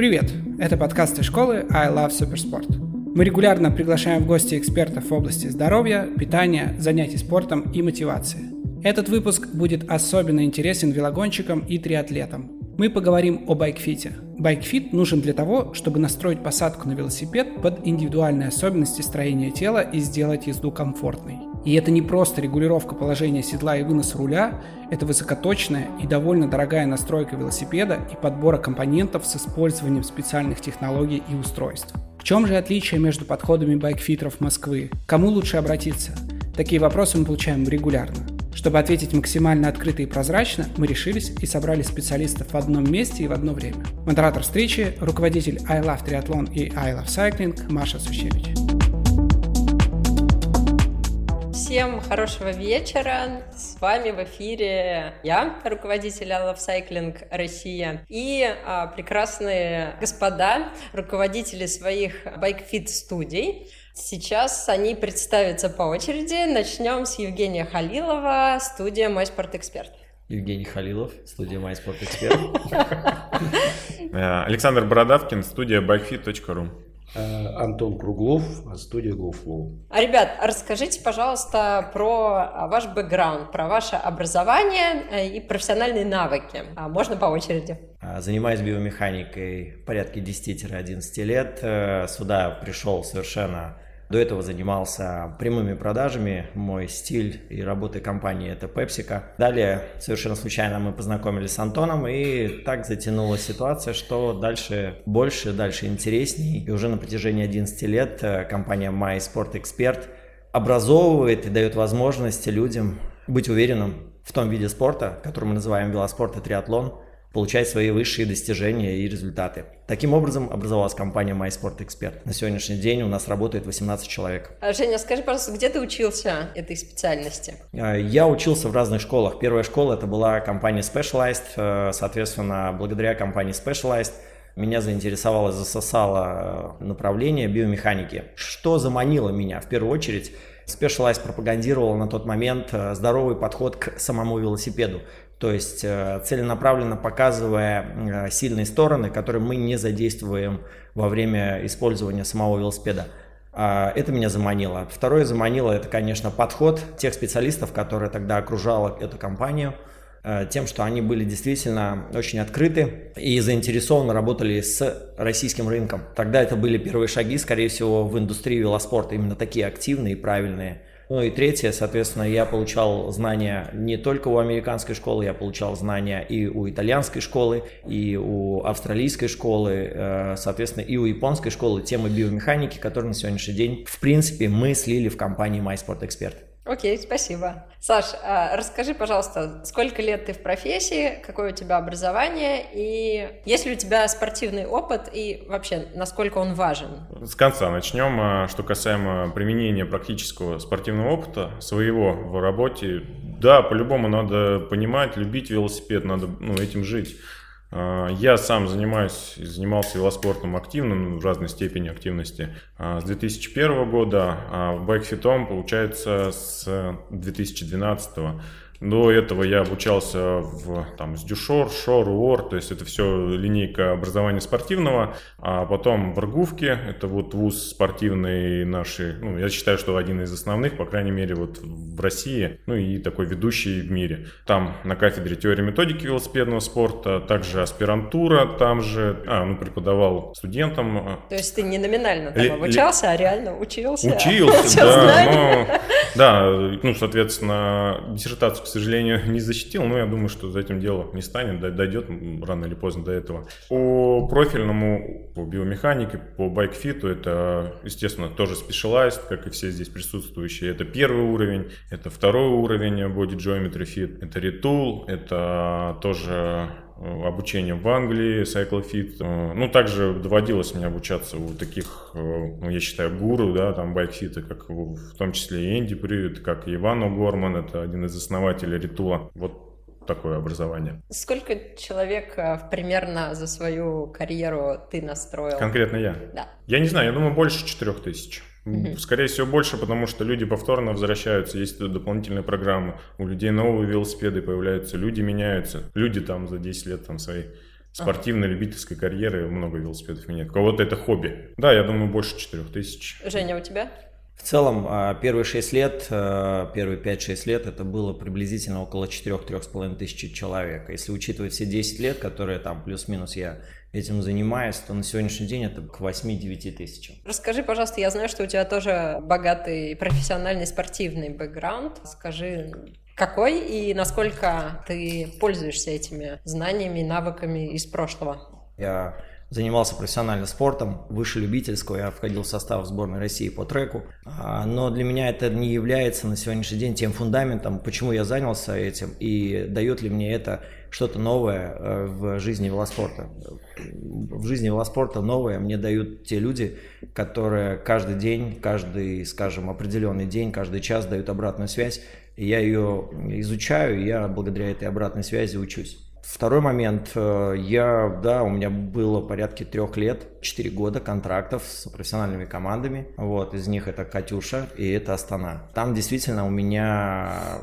Привет! Это подкасты школы I Love Supersport. Мы регулярно приглашаем в гости экспертов в области здоровья, питания, занятий спортом и мотивации. Этот выпуск будет особенно интересен велогонщикам и триатлетам. Мы поговорим о байкфите. Байкфит нужен для того, чтобы настроить посадку на велосипед под индивидуальные особенности строения тела и сделать езду комфортной. И это не просто регулировка положения седла и вынос руля, это высокоточная и довольно дорогая настройка велосипеда и подбора компонентов с использованием специальных технологий и устройств. В чем же отличие между подходами байкфитеров Москвы? Кому лучше обратиться? Такие вопросы мы получаем регулярно. Чтобы ответить максимально открыто и прозрачно, мы решились и собрали специалистов в одном месте и в одно время. Модератор встречи – руководитель I Love Triathlon и I Love Cycling Маша Сущевич. Всем хорошего вечера. С вами в эфире я, руководитель Love Cycling Россия, и а, прекрасные господа, руководители своих байкфит студий. Сейчас они представятся по очереди. Начнем с Евгения Халилова, студия «Мой спортэксперт». Евгений Халилов, студия «Мой спортэксперт». Э, Александр Бородавкин, студия bikefit.ru. Э, Антон Круглов, студия GoFlow. А, ребят, расскажите, пожалуйста, про ваш бэкграунд, про ваше образование э, и профессиональные навыки. А, можно по очереди. Занимаюсь биомеханикой порядка 10-11 лет. Сюда пришел совершенно до этого занимался прямыми продажами. Мой стиль и работа компании – это PepsiCo. Далее, совершенно случайно, мы познакомились с Антоном, и так затянулась ситуация, что дальше больше, дальше интересней. И уже на протяжении 11 лет э, компания My Sport Expert образовывает и дает возможность людям быть уверенным в том виде спорта, который мы называем велоспорт и триатлон – получать свои высшие достижения и результаты. Таким образом образовалась компания MySport Expert. На сегодняшний день у нас работает 18 человек. А, Женя, скажи, пожалуйста, где ты учился этой специальности? А, я учился в разных школах. Первая школа это была компания Specialized. Э, соответственно, благодаря компании Specialized меня заинтересовало, засосало э, направление биомеханики. Что заманило меня? В первую очередь, Specialized пропагандировал на тот момент э, здоровый подход к самому велосипеду. То есть э, целенаправленно показывая э, сильные стороны, которые мы не задействуем во время использования самого велосипеда. А, это меня заманило. Второе заманило, это, конечно, подход тех специалистов, которые тогда окружала эту компанию, э, тем, что они были действительно очень открыты и заинтересованно работали с российским рынком. Тогда это были первые шаги, скорее всего, в индустрии велоспорта, именно такие активные и правильные. Ну и третье, соответственно, я получал знания не только у американской школы, я получал знания и у итальянской школы, и у австралийской школы, э, соответственно, и у японской школы темы биомеханики, которые на сегодняшний день, в принципе, мы слили в компании MySportExpert. Окей, спасибо. Саш, а расскажи, пожалуйста, сколько лет ты в профессии, какое у тебя образование, и есть ли у тебя спортивный опыт, и вообще, насколько он важен? С конца начнем. А, что касаемо применения практического спортивного опыта своего в работе, да, по-любому надо понимать, любить велосипед, надо ну, этим жить. А, я сам занимаюсь, занимался велоспортом активно, ну, в разной степени активности а, с 2001 года, а байкфитом, получается, с 2012 года. До этого я обучался в там, с Дюшор, Шор, УОР, то есть это все линейка образования спортивного, а потом в Аргувке, это вот вуз спортивный наши, ну, я считаю, что один из основных, по крайней мере, вот в России, ну и такой ведущий в мире. Там на кафедре теории методики велосипедного спорта, также аспирантура там же, а, ну, преподавал студентам. А. То есть ты не номинально там обучался, а реально учился? Учился, да, но, да, ну, соответственно, диссертацию, сожалению, не защитил, но я думаю, что за этим дело не станет, дойдет рано или поздно до этого. По профильному, по биомеханике, по байкфиту, это, естественно, тоже specialized, как и все здесь присутствующие. Это первый уровень, это второй уровень Body Geometry Fit, это Retool, это тоже э, обучение в Англии, CycleFit. Э, ну, также доводилось мне обучаться у таких, э, ну, я считаю, гуру, да, там байкфита, как в том числе и Энди Привет, как и Иван О'Горман, это один из основателей Ритула. Вот такое образование. Сколько человек примерно за свою карьеру ты настроил? Конкретно я? Да. Я не знаю, я думаю, больше четырех тысяч. Скорее всего, больше, потому что люди повторно возвращаются, есть дополнительные программы. У людей новые велосипеды появляются, люди меняются. Люди там за 10 лет там свои спортивной, любительской карьеры много велосипедов нет. У кого-то это хобби. Да, я думаю, больше 4000. Женя, у тебя? В целом, а, первые 6 лет, а, первые 5-6 лет, это было приблизительно около 4-3,5 тысяч человек. Если учитывать все 10 лет, которые там плюс-минус я этим занимаюсь, то на сегодняшний день это к 8-9 тысячам. Расскажи, пожалуйста, я знаю, что у тебя тоже богатый профессиональный спортивный бэкграунд. Скажи, какой и насколько ты пользуешься этими знаниями и навыками из прошлого? Я занимался профессиональным спортом, выше любительского, я входил в состав сборной России по треку, а, но для меня это не является на сегодняшний день тем фундаментом, почему я занялся этим и дает ли мне это что-то новое э, в жизни велоспорта. В жизни велоспорта новое мне дают те люди, которые каждый день, каждый, скажем, определенный день, каждый час дают обратную связь, и я ее изучаю, и я благодаря этой обратной связи учусь. Второй момент. Э, я, да, у меня было порядка трех лет, четыре года контрактов с профессиональными командами. Вот, из них это «Катюша» и это «Астана». Там действительно у меня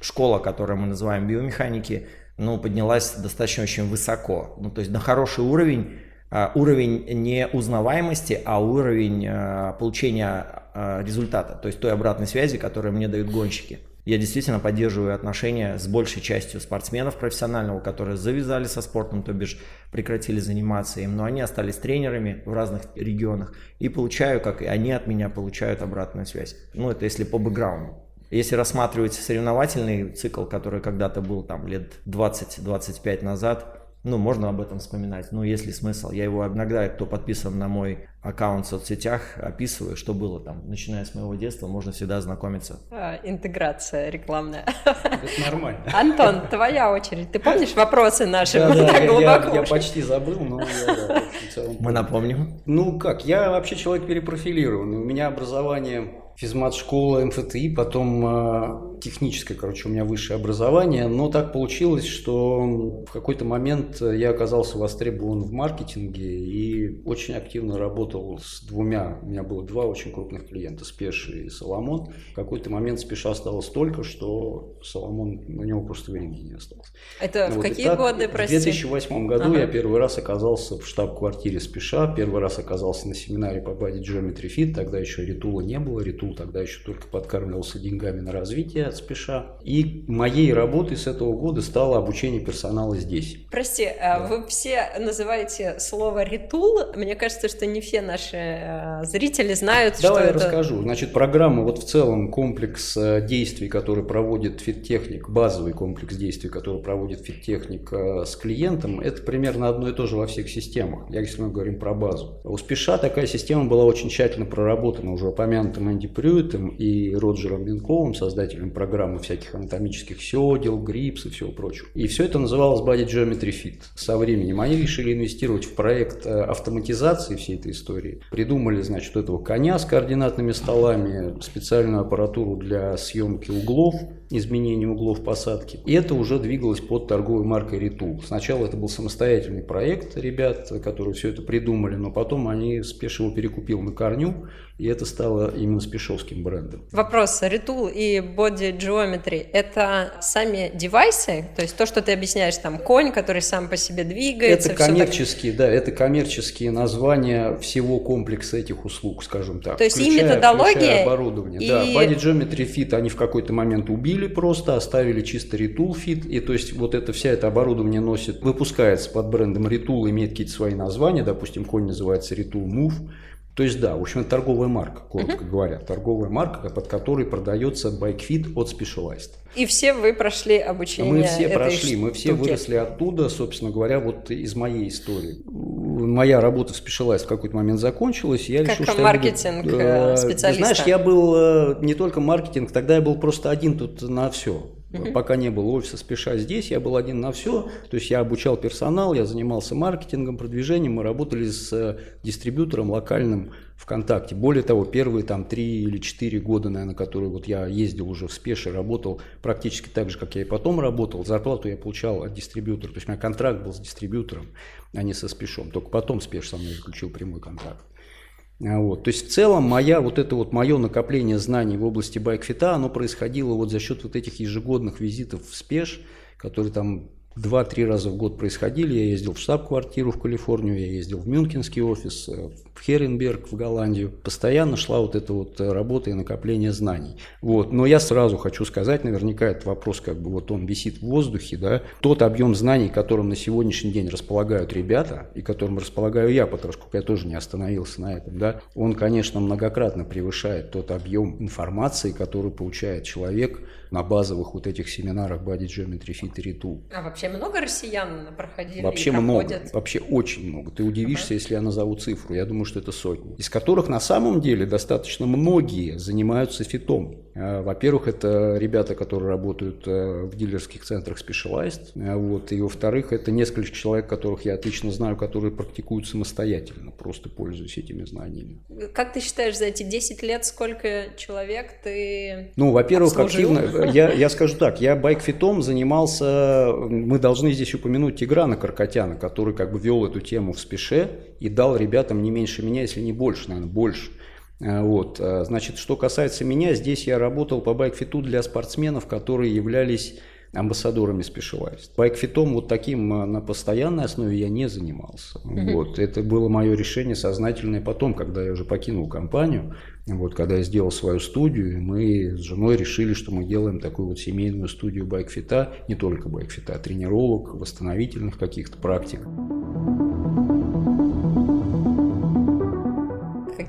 школа, которую мы называем биомеханики, ну, поднялась достаточно очень высоко. Ну, то есть на хороший уровень, а, уровень не узнаваемости, а уровень э, получения э, результата, то есть той обратной связи, которую мне дают гонщики. Я действительно поддерживаю отношения с большей частью спортсменов профессионального, которые завязали со спортом, то бишь прекратили заниматься им, но они остались тренерами в разных регионах и получаю, как и они от меня получают обратную связь. Ну, это если по бэкграунду. Если рассматривать соревновательный цикл, который когда-то был там лет 20-25 назад, ну, можно об этом вспоминать, но есть ли смысл? Я его иногда, кто подписан на мой аккаунт в соцсетях, описываю, что было там, начиная с моего детства, можно всегда ознакомиться. А, интеграция рекламная. Это нормально. Антон, твоя очередь. Ты помнишь вопросы наши? Да, да, я, я, я почти забыл, но я, да, в целом... Мы напомним. Ну как, я вообще человек перепрофилированный. У меня образование физмат-школа, МФТИ, потом а, техническое, короче, у меня высшее образование, но так получилось, что в какой-то момент я оказался востребован в маркетинге и очень активно работал с двумя, у меня было два очень крупных клиента, Спеш и Соломон. В какой-то момент Спеша стало столько, что Соломон, у него просто времени не осталось. Это вот, в какие так, годы, прости? В 2008 году ага. я первый раз оказался в штаб-квартире Спеша, первый раз оказался на семинаре по Body Geometry Fit, тогда еще Ритула не было, Ритул тогда еще только подкармливался деньгами на развитие от спеша. И моей работой с этого года стало обучение персонала здесь. Прости, а да. вы все называете слово «ритул». Мне кажется, что не все наши э, зрители знают, Давай что я это... расскажу. Значит, программа, вот в целом комплекс э, действий, который проводит фиттехник, базовый комплекс действий, который проводит фиттехник э, с клиентом, это примерно одно и то же во всех системах, если мы говорим про базу. У Спеша такая система была очень тщательно проработана уже упомянутым Энди Прюитом и Роджером Винковым, создателем программы всяких анатомических седел, грипс и всего прочего. И все это называлось Body Geometry Fit. Со временем они решили инвестировать в проект э, автоматизации всей этой истории. Придумали, значит, этого коня с координатными столами, специальную аппаратуру для съемки углов, изменения углов посадки. И это уже двигалось под торговой маркой Retool. Сначала это был самостоятельный проект ребят, которые все это придумали, но потом они спешно перекупил на корню и это стало именно спешовским брендом. Вопрос. Retool и Body Geometry – это сами девайсы? То есть то, что ты объясняешь, там, конь, который сам по себе двигается? Это коммерческие, так... да, это коммерческие названия всего комплекса этих услуг, скажем так. То есть включая, и методология, включая оборудование. И... Да, Body Geometry Fit они в какой-то момент убили просто, оставили чисто Retool Fit, и то есть вот это вся это оборудование носит, выпускается под брендом Retool, имеет какие-то свои названия, допустим, конь называется Retool Move, то есть, да, в общем, это торговая марка, коротко uh-huh. говоря. Торговая марка, под которой продается BikeFit от Specialized. И все вы прошли обучение Мы все прошли, мы все выросли оттуда, собственно говоря, вот из моей истории. Моя работа в Specialized в какой-то момент закончилась, я как решил, что маркетинг я буду, э, специалиста. Знаешь, я был э, не только маркетинг, тогда я был просто один тут на все. Пока не было офиса спеша здесь, я был один на все. То есть я обучал персонал, я занимался маркетингом, продвижением, мы работали с э, дистрибьютором локальным ВКонтакте. Более того, первые там три или четыре года, наверное, которые вот я ездил уже в спеше, работал практически так же, как я и потом работал. Зарплату я получал от дистрибьютора. То есть у меня контракт был с дистрибьютором, а не со спешом. Только потом спеш со мной заключил прямой контракт. А вот. То есть в целом моя, вот это вот мое накопление знаний в области байкфита, оно происходило вот за счет вот этих ежегодных визитов в спеш, которые там два-три раза в год происходили. Я ездил в штаб-квартиру в Калифорнию, я ездил в Мюнхенский офис, э, в Херенберг, в Голландию. Постоянно шла вот эта вот э, работа и накопление знаний. Вот. Но я сразу хочу сказать, наверняка этот вопрос как бы вот он висит в воздухе, да, тот объем знаний, которым на сегодняшний день располагают ребята, и которым располагаю я, потому что я тоже не остановился на этом, да, он, конечно, многократно превышает тот объем информации, который получает человек на базовых вот этих семинарах Body Geometry Fit и Retool. А вообще много россиян проходили Вообще много, вообще очень много. Ты удивишься, uh-huh. если я назову цифру. Я думаю, что это сотни. Из которых на самом деле достаточно многие занимаются фитом. А, во-первых, это ребята, которые работают э, в дилерских центрах Specialized. А, вот. И во-вторых, это несколько человек, которых я отлично знаю, которые практикуют самостоятельно, просто пользуясь этими знаниями. Как ты считаешь, за эти 10 лет сколько человек ты Ну, во-первых, активно... Я, я скажу так, я байкфитом занимался... Мы должны здесь упомянуть Тиграна Каркотяна, который как бы вел эту тему в спеше и дал ребятам не меньше меня, если не больше, наверное, больше Э, вот. Э, значит, что касается меня, здесь я работал по байкфиту для спортсменов, которые являлись амбассадорами Specialized. Байкфитом вот таким э, на постоянной основе я не занимался. Mm-hmm. Вот. Это было мое решение сознательное потом, когда я уже покинул компанию, вот, когда я сделал свою студию, мы с женой решили, что мы делаем такую вот семейную студию байкфита, не только байкфита, а тренировок, восстановительных каких-то практик.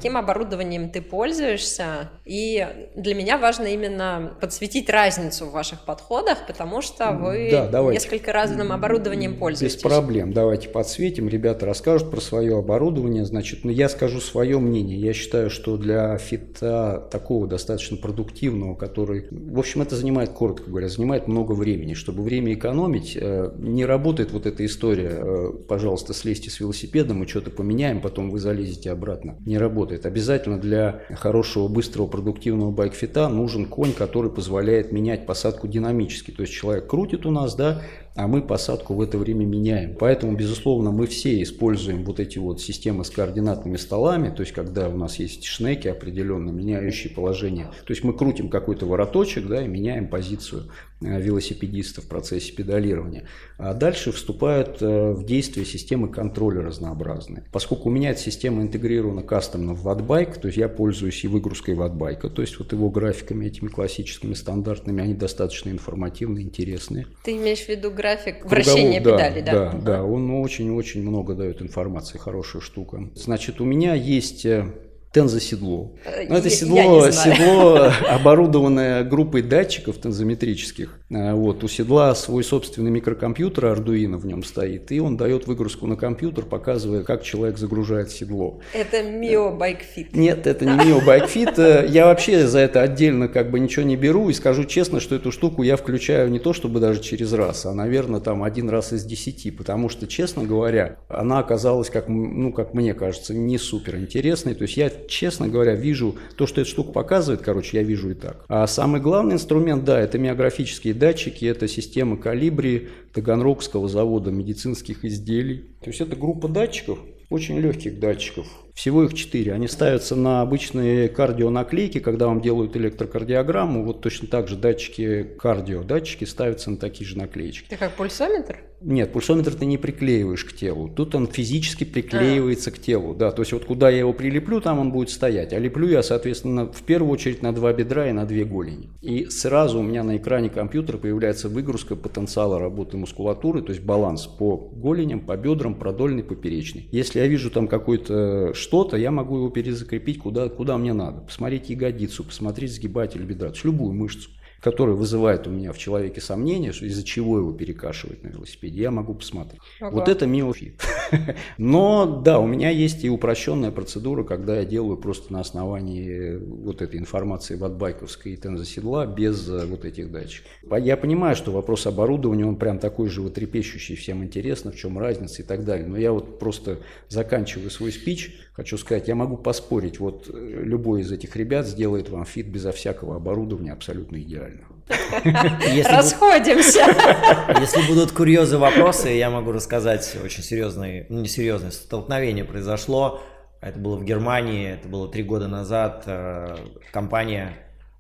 Каким оборудованием ты пользуешься. И для меня важно именно подсветить разницу в ваших подходах, потому что вы да, несколько разным оборудованием пользуетесь. Без проблем. Давайте подсветим. Ребята расскажут про свое оборудование. Значит, ну, я скажу свое мнение. Я считаю, что для фита такого достаточно продуктивного, который, в общем, это занимает, коротко говоря, занимает много времени. Чтобы время экономить, э, не работает вот эта история, э, пожалуйста, слезьте с велосипеда, мы что-то поменяем, потом вы залезете обратно. Не работает работает. Обязательно для хорошего, быстрого, продуктивного байкфита нужен конь, который позволяет менять посадку динамически. То есть человек крутит у нас, да, а мы посадку в это время меняем. Поэтому, безусловно, мы все используем вот эти вот системы с координатными столами, то есть когда у нас есть шнеки определенно меняющие положение. То есть мы крутим какой-то вороточек да, и меняем позицию э, велосипедиста в процессе педалирования. А дальше вступают э, в действие системы контроля разнообразные. Поскольку у меня эта система интегрирована кастомно в ватбайк, то есть я пользуюсь и выгрузкой ватбайка, то есть вот его графиками этими классическими, стандартными, они достаточно информативные, интересные. Ты имеешь в виду график вращения Круговой, педали, да? Да, да, он очень-очень много дает информации, хорошая штука. Значит, у меня есть э, тензоседло. Э, ну, это седло, седло, оборудованное группой датчиков тензометрических. Э, вот, у седла свой собственный микрокомпьютер Arduino в нем стоит, и он дает выгрузку на компьютер, показывая, как человек загружает седло. Это Mio Bike Fit. Нет, это не Mio Bike Fit. Я вообще за это отдельно как бы ничего не беру, и скажу честно, что эту штуку я включаю не то чтобы даже через раз, а, наверное, там один раз из десяти, потому что, честно говоря, она оказалась, как, ну, как мне кажется, не супер интересной. То есть я честно говоря, вижу то, что эта штука показывает, короче, я вижу и так. А самый главный инструмент, да, это миографические датчики, это система калибри Таганрогского завода медицинских изделий. То есть это группа датчиков, очень легких датчиков. Всего их четыре. Они ставятся на обычные кардионаклейки, когда вам делают электрокардиограмму. Вот точно так же датчики кардио, датчики ставятся на такие же наклеечки. Это как пульсометр? Нет, пульсометр ты не приклеиваешь к телу. Тут он физически приклеивается а. к телу. Да, то есть вот куда я его прилеплю, там он будет стоять. А леплю я, соответственно, в первую очередь на два бедра и на две голени. И сразу у меня на экране компьютера появляется выгрузка потенциала работы мускулатуры, то есть баланс по голеням, по бедрам, продольный, поперечный. Если я вижу там какой-то что-то, я могу его перезакрепить куда, куда мне надо. Посмотреть ягодицу, посмотреть сгибатель бедра, то есть любую мышцу который вызывает у меня в человеке сомнения, из-за чего его перекашивать на велосипеде, я могу посмотреть. Ага. Вот это миофит. Но да, у меня есть и упрощенная процедура, когда я делаю просто на основании вот этой информации Wattbike овской и тензоседла без э, вот этих датчиков. Я понимаю, что вопрос оборудования, он прям такой же вот трепещущий, всем интересно, в чем разница и так далее. Но я вот просто заканчиваю свой спич, хочу сказать, я могу поспорить, вот э, любой из этих ребят сделает вам фит безо всякого оборудования абсолютно идеально правильно. Расходимся. Если будут курьезы вопросы, я могу рассказать очень серьезные, ну не серьезное, столкновение произошло. Это было в Германии, это было три года назад. Э, компания,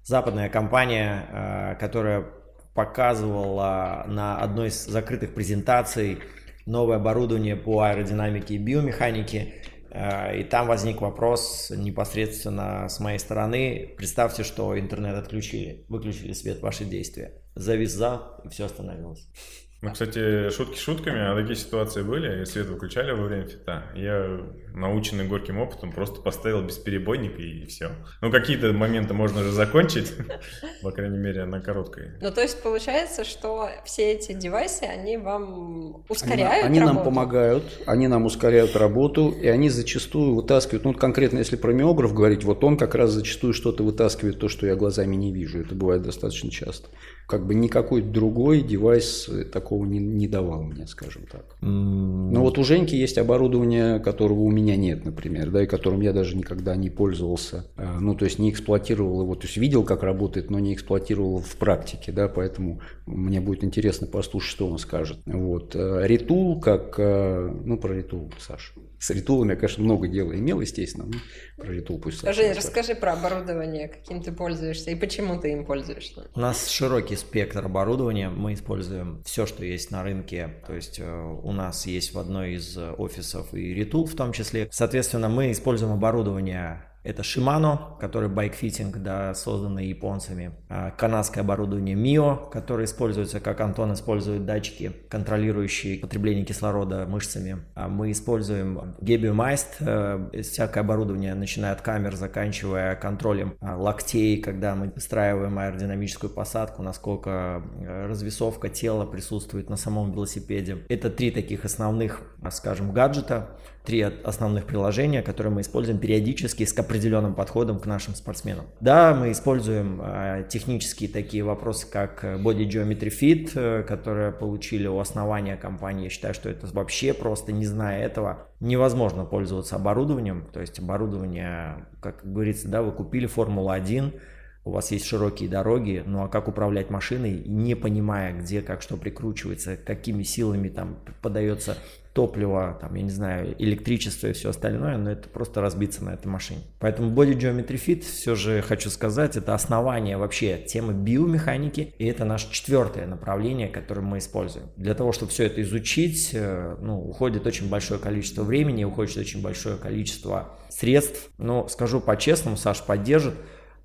западная компания, э, которая показывала на одной из закрытых презентаций новое оборудование по аэродинамике и биомеханике. Э, и там возник вопрос непосредственно с моей стороны. Представьте, что интернет отключили, выключили свет, ваши действия. Завис за, и все остановилось. Ну, кстати, шутки шутками, а такие ситуации были, и свет выключали во время фита. Я, наученный горьким опытом, просто поставил бесперебойник и, и все. Ну, какие-то моменты можно же закончить, по крайней мере, на короткой. Ну, то есть получается, что все эти девайсы, они вам ускоряют Они, они нам помогают, они нам ускоряют работу, и они зачастую вытаскивают, ну, конкретно если про миограф говорить, вот он как раз зачастую что-то вытаскивает, то, что я глазами не вижу. Это бывает достаточно часто. Как бы никакой другой девайс такого не, не давал мне, скажем так. Но вот у Женьки есть оборудование, которого у меня нет, например, да, и которым я даже никогда не пользовался. А, ну, то есть не эксплуатировал его, то есть видел, как работает, но не эксплуатировал в практике, да, поэтому мне будет интересно послушать, что он скажет. Вот. Ритул, как, а, ну, про Ритул, Саша. С ритулами я, конечно, много дела имел, естественно, но про ритул пусть Саша Жень, расскажет. расскажи про оборудование, каким ты пользуешься и почему ты им пользуешься. У нас широкий спектр оборудования. Мы используем все, что есть на рынке. То есть э, у нас есть в одной из офисов и ритул в том числе. Соответственно, мы используем оборудование это Shimano, который байкфитинг, да, созданный японцами. А, Канадское оборудование Mio, которое используется, как Антон использует датчики, контролирующие потребление кислорода мышцами. А Мы используем Gebiumist, э, всякое оборудование, начиная от камер, заканчивая контролем а, локтей, когда мы выстраиваем аэродинамическую посадку, насколько э, развесовка тела присутствует на самом велосипеде. Это три таких основных, скажем, гаджета, три основных приложения, которые мы используем периодически с определенным подходом к нашим спортсменам. Да, мы используем э, технические такие вопросы, как э, Body Geometry Fit, э, которые получили у основания компании. Я считаю, что это вообще просто, не зная этого, невозможно пользоваться оборудованием. То есть оборудование, как говорится, да, вы купили Формулу-1, у вас есть широкие дороги, ну а как управлять машиной, не понимая, где, как, что прикручивается, какими силами там подается топливо, там, я не знаю, электричество и все остальное, но это просто разбиться на этой машине. Поэтому Body Geometry Fit, все же хочу сказать, это основание вообще темы биомеханики, и это наше четвертое направление, которое мы используем. Для того, чтобы все это изучить, э, ну, уходит очень большое количество времени, уходит очень большое количество средств. Но скажу по-честному, Саш поддержит,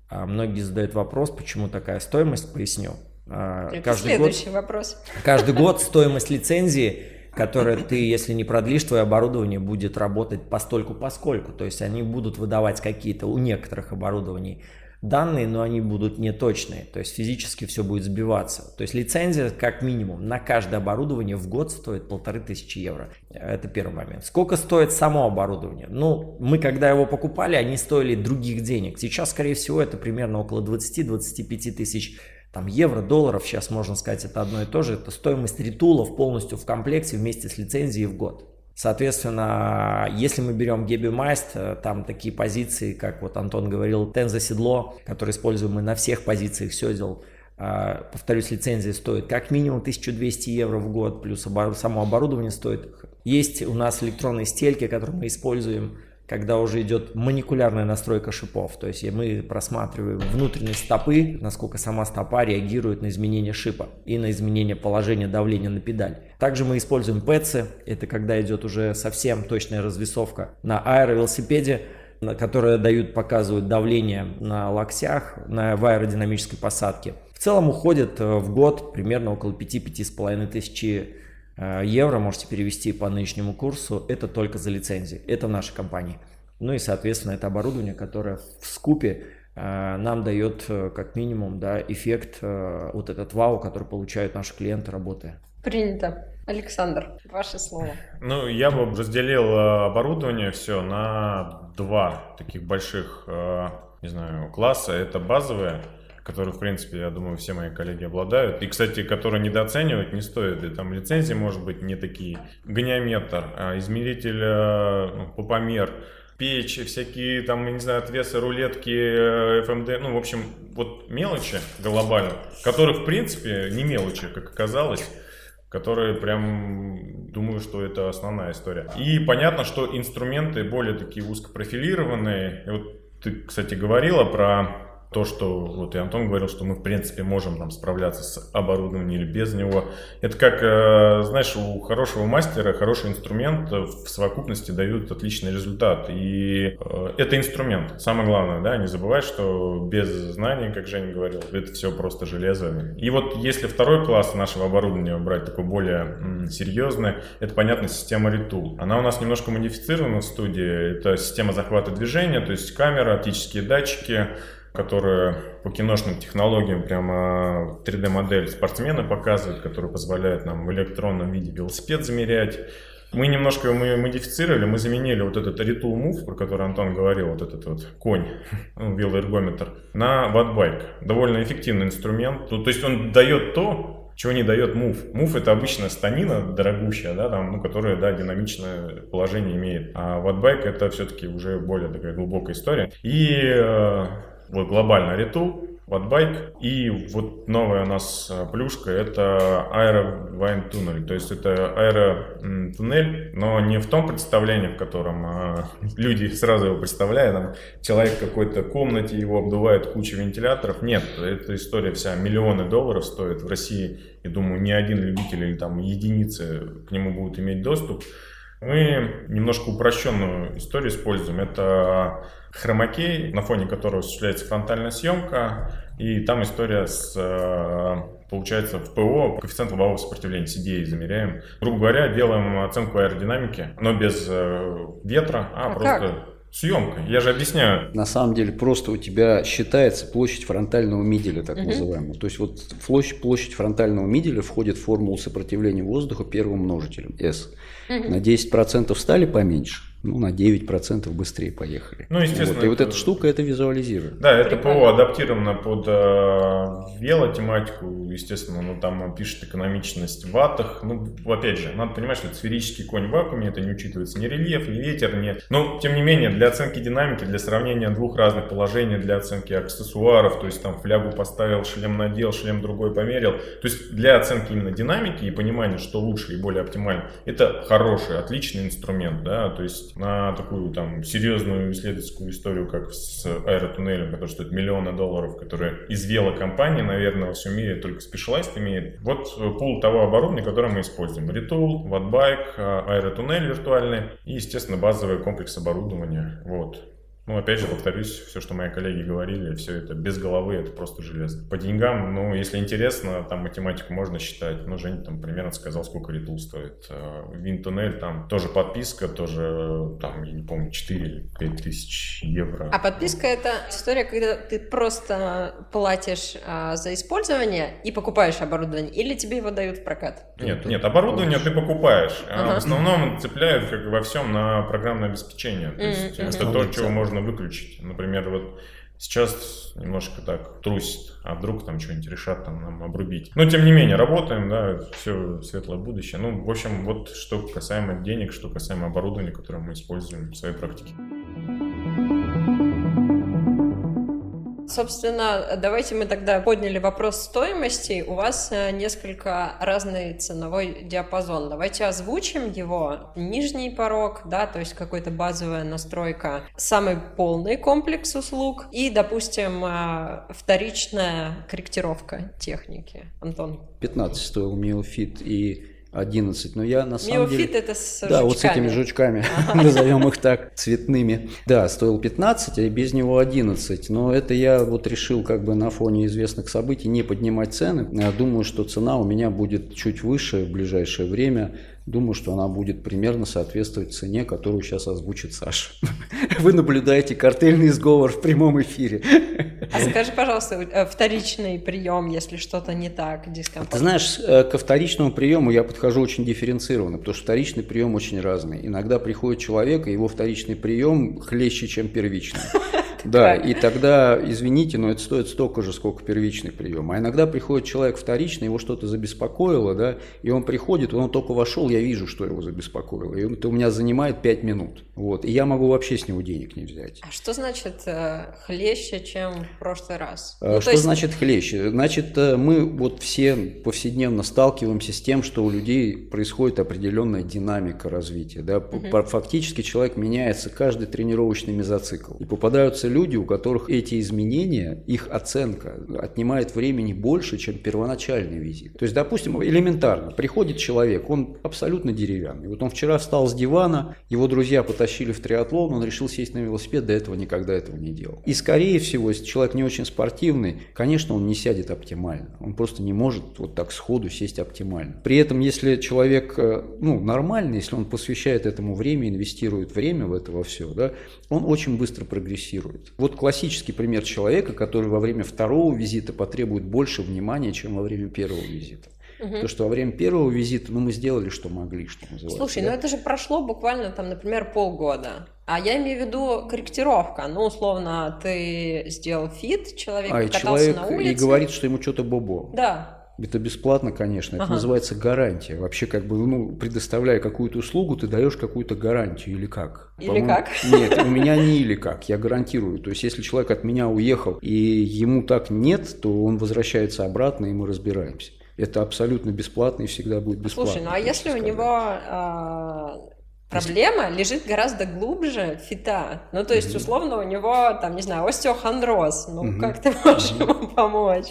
а Многие задают вопрос, почему такая стоимость, поясню. А, Это Каждый год, следующий вопрос. каждый год стоимость лицензии, которая ты, если не продлишь, твое оборудование будет работать постольку поскольку. То есть они будут выдавать какие-то у некоторых оборудований данные, но они будут неточные. То есть физически все будет сбиваться. То есть лицензия как минимум на каждое оборудование в год стоит полторы тысячи евро. Это первый момент. Сколько стоит само оборудование? Ну, мы когда его покупали, они стоили других денег. Сейчас, скорее всего, это примерно около 20-25 тысяч там евро, долларов, сейчас можно сказать, это одно и то же. Это стоимость ритулов полностью в комплекте вместе с лицензией в год. Соответственно, если мы берем Gebiumist, там такие позиции, как вот Антон говорил, Тенза седло, которое используем мы на всех позициях седел, а, повторюсь, лицензия стоит как минимум 1200 евро в год, плюс само оборудование стоит. Есть у нас электронные стельки, которые мы используем, когда уже идет маникулярная настройка шипов. То есть мы просматриваем внутренность стопы, насколько сама стопа реагирует на изменение шипа и на изменение положения давления на педаль. Также мы используем пэтсы, это когда идет уже совсем точная развесовка на аэровелосипеде, которые дают, показывают давление на локтях на, в аэродинамической посадке. В целом уходит э, в год примерно около 5-5,5 тысячи евро, можете перевести по нынешнему курсу, это только за лицензии, это в нашей компании. Ну и, соответственно, это оборудование, которое в скупе э, нам дает э, как минимум да, эффект, э, вот этот вау, который получают наши клиенты, работая. Принято. Александр, ваше слово. Ну, я бы разделил э, оборудование все на два таких больших, э, не знаю, класса. Это базовые, которые, в принципе, я думаю, все мои коллеги обладают. И, кстати, которые недооценивать не стоит. И там лицензии, может быть, не такие. Гонioметр, э, измеритель, э, ну, попомер, печь, всякие там, не знаю, отвесы, рулетки, э, FMD, ну, в общем, вот мелочи глобально, которые, в принципе, не мелочи, как оказалось, которые прям, думаю, что это основная история. И понятно, что инструменты более такие узкопрофилированные. И вот ты, кстати, говорила про то, что вот и Антон говорил, что мы в принципе можем там справляться с оборудованием или без него. Это как, э, знаешь, у хорошего мастера хороший инструмент в совокупности дают отличный результат. И э, это инструмент. Самое главное, да, не забывай, что без знаний, как Женя говорил, это все просто железо. И вот если второй класс нашего оборудования брать такой более серьезный, это, понятно, система Retool. Она у нас немножко модифицирована в студии. Это система захвата движения, то есть камера, оптические датчики, которые по киношным технологиям прямо 3D-модель спортсмена показывают, которая позволяет нам в электронном виде велосипед замерять. Мы немножко мы модифицировали, мы заменили вот этот Retool Move, про который Антон говорил, вот этот вот конь, ну, велоэргометр, на Wattbike. Довольно эффективный инструмент. То, то есть он дает то, чего не дает Move. Move это обычная станина дорогущая, да, там, ну, которая, да, динамичное положение имеет. А Wattbike это все-таки уже более такая глубокая история. И э, вот глобально Retool, Wattbike. И вот новая у нас э, плюшка это Wine Tunnel. То есть это аэротуннель, но не в том представлении, в котором а, люди сразу его представляют. Там человек в какой-то комнате, его обдувает куча вентиляторов. Нет, эта история вся миллионы долларов стоит в России. И думаю, ни один любитель или там единицы к нему будут иметь доступ. Мы немножко упрощенную историю используем. Это хромакей, на фоне которого осуществляется фронтальная съемка, и там история с э, получается, в ПО коэффициент лобового сопротивления CDA замеряем. Грубо говоря, делаем оценку аэродинамики, но без э, ветра, а, а просто как? съемка. Я же объясняю. На самом деле просто у тебя считается площадь фронтального миделя, так угу. называемого. То есть вот площадь, площадь фронтального миделя входит в формулу сопротивления воздуха первым множителем S. Угу. На 10% стали поменьше ну, на 9% быстрее поехали. Ну, естественно. Вот. И вот эта штука это визуализирует. Да, это ПО адаптировано под э, велотематику, естественно, ну, там пишет экономичность в ваттах. Ну, опять же, надо понимать, что это сферический конь в вакууме, это не учитывается ни рельеф, ни ветер, ни... Но, тем не менее, для оценки динамики, для сравнения двух разных положений, для оценки аксессуаров, то есть там флягу поставил, шлем надел, шлем другой померил. То есть для оценки именно динамики и понимания, что лучше и более оптимально, это хороший, отличный инструмент, да, то есть на такую там серьезную исследовательскую историю, как с аэротуннелем, который стоит миллионы долларов, который из велокомпании, наверное, во всем мире только Specialized имеет. Вот э, пул того оборудования, которое мы используем. Retool, Wattbike, э, аэротуннель виртуальный и, естественно, базовый комплекс оборудования. Вот. Ну, опять же, повторюсь, все, что мои коллеги говорили, все это без головы, это просто железо. По деньгам, ну, если интересно, там математику можно считать. Ну, Женя там примерно сказал, сколько ритул стоит. Винтуннель, там тоже подписка, тоже, там, я не помню, 4 или 5 тысяч евро. А подписка это история, когда ты просто платишь а, за использование и покупаешь оборудование, или тебе его дают в прокат? Нет, нет, оборудование ты покупаешь. Ага. В основном цепляют, как во всем, на программное обеспечение. То есть mm-hmm. это то, чего можно можно выключить. Например, вот сейчас немножко так трусит, а вдруг там что-нибудь решат там нам обрубить. Но тем не менее, работаем, да, все светлое будущее. Ну, в общем, вот что касаемо денег, что касаемо оборудования, которое мы используем в своей практике. Собственно, давайте мы тогда подняли вопрос стоимости. У вас э, несколько разный ценовой диапазон. Давайте озвучим его. Нижний порог, да, то есть какая-то базовая настройка, самый полный комплекс услуг и, допустим, э, вторичная корректировка техники. Антон. 15 стоил MioFit и 11. Но я на самом Миофит деле... это с Да, вот с этими жучками, назовем их так, цветными. Да, стоил 15, а без него 11. Но это я вот решил как бы на фоне известных событий не поднимать цены. Я думаю, что цена у меня будет чуть выше в ближайшее время. Думаю, что она будет примерно соответствовать цене, которую сейчас озвучит Саша. Вы наблюдаете картельный сговор в прямом эфире. А скажи, пожалуйста, э, вторичный прием, если что-то не так, дискомфорт. Ты знаешь, э, ко вторичному приему я подхожу очень дифференцированно, потому что вторичный прием очень разный. Иногда приходит человек, и его вторичный прием хлеще, чем первичный. Да, и тогда, извините, но это стоит столько же, сколько первичный прием. А иногда приходит человек вторичный, его что-то забеспокоило, да, и он приходит, он только вошел, я вижу, что его забеспокоило. И это у меня занимает 5 минут. Вот, и я могу вообще с него денег не взять. А что значит э, хлеще, чем в прошлый раз? А, ну, что есть... значит хлеще? Значит, э, мы вот все повседневно сталкиваемся с тем, что у людей происходит определенная динамика развития. Да? Угу. Фактически человек меняется каждый тренировочный мезоцикл. И попадаются люди, люди, у которых эти изменения, их оценка отнимает времени больше, чем первоначальный визит. То есть, допустим, элементарно, приходит человек, он абсолютно деревянный. Вот он вчера встал с дивана, его друзья потащили в триатлон, он решил сесть на велосипед, до этого никогда этого не делал. И скорее всего, если человек не очень спортивный, конечно, он не сядет оптимально. Он просто не может вот так сходу сесть оптимально. При этом, если человек э, ну, нормальный, если он посвящает этому время, инвестирует время в это во все, да, он очень быстро прогрессирует. Вот классический пример человека, который во время второго визита потребует больше внимания, чем во время первого визита. Угу. То, что во время первого визита, ну, мы сделали, что могли, что называется. Слушай, да? ну это же прошло буквально, там, например, полгода. А я имею в виду корректировка. Ну, условно, ты сделал фит, человек а, катался человек на улице. и говорит, что ему что-то бобо. Да, это бесплатно, конечно. Это ага. называется гарантия. Вообще, как бы, ну, предоставляя какую-то услугу, ты даешь какую-то гарантию или как? Или как? Нет, у меня не или как, я гарантирую. То есть, если человек от меня уехал и ему так нет, то он возвращается обратно, и мы разбираемся. Это абсолютно бесплатно и всегда будет бесплатно. Слушай, ну а если сказать. у него э, проблема лежит гораздо глубже фита? Ну, то есть, условно, у него, там, не знаю, остеохондроз. Ну, угу. как ты можешь угу. ему помочь?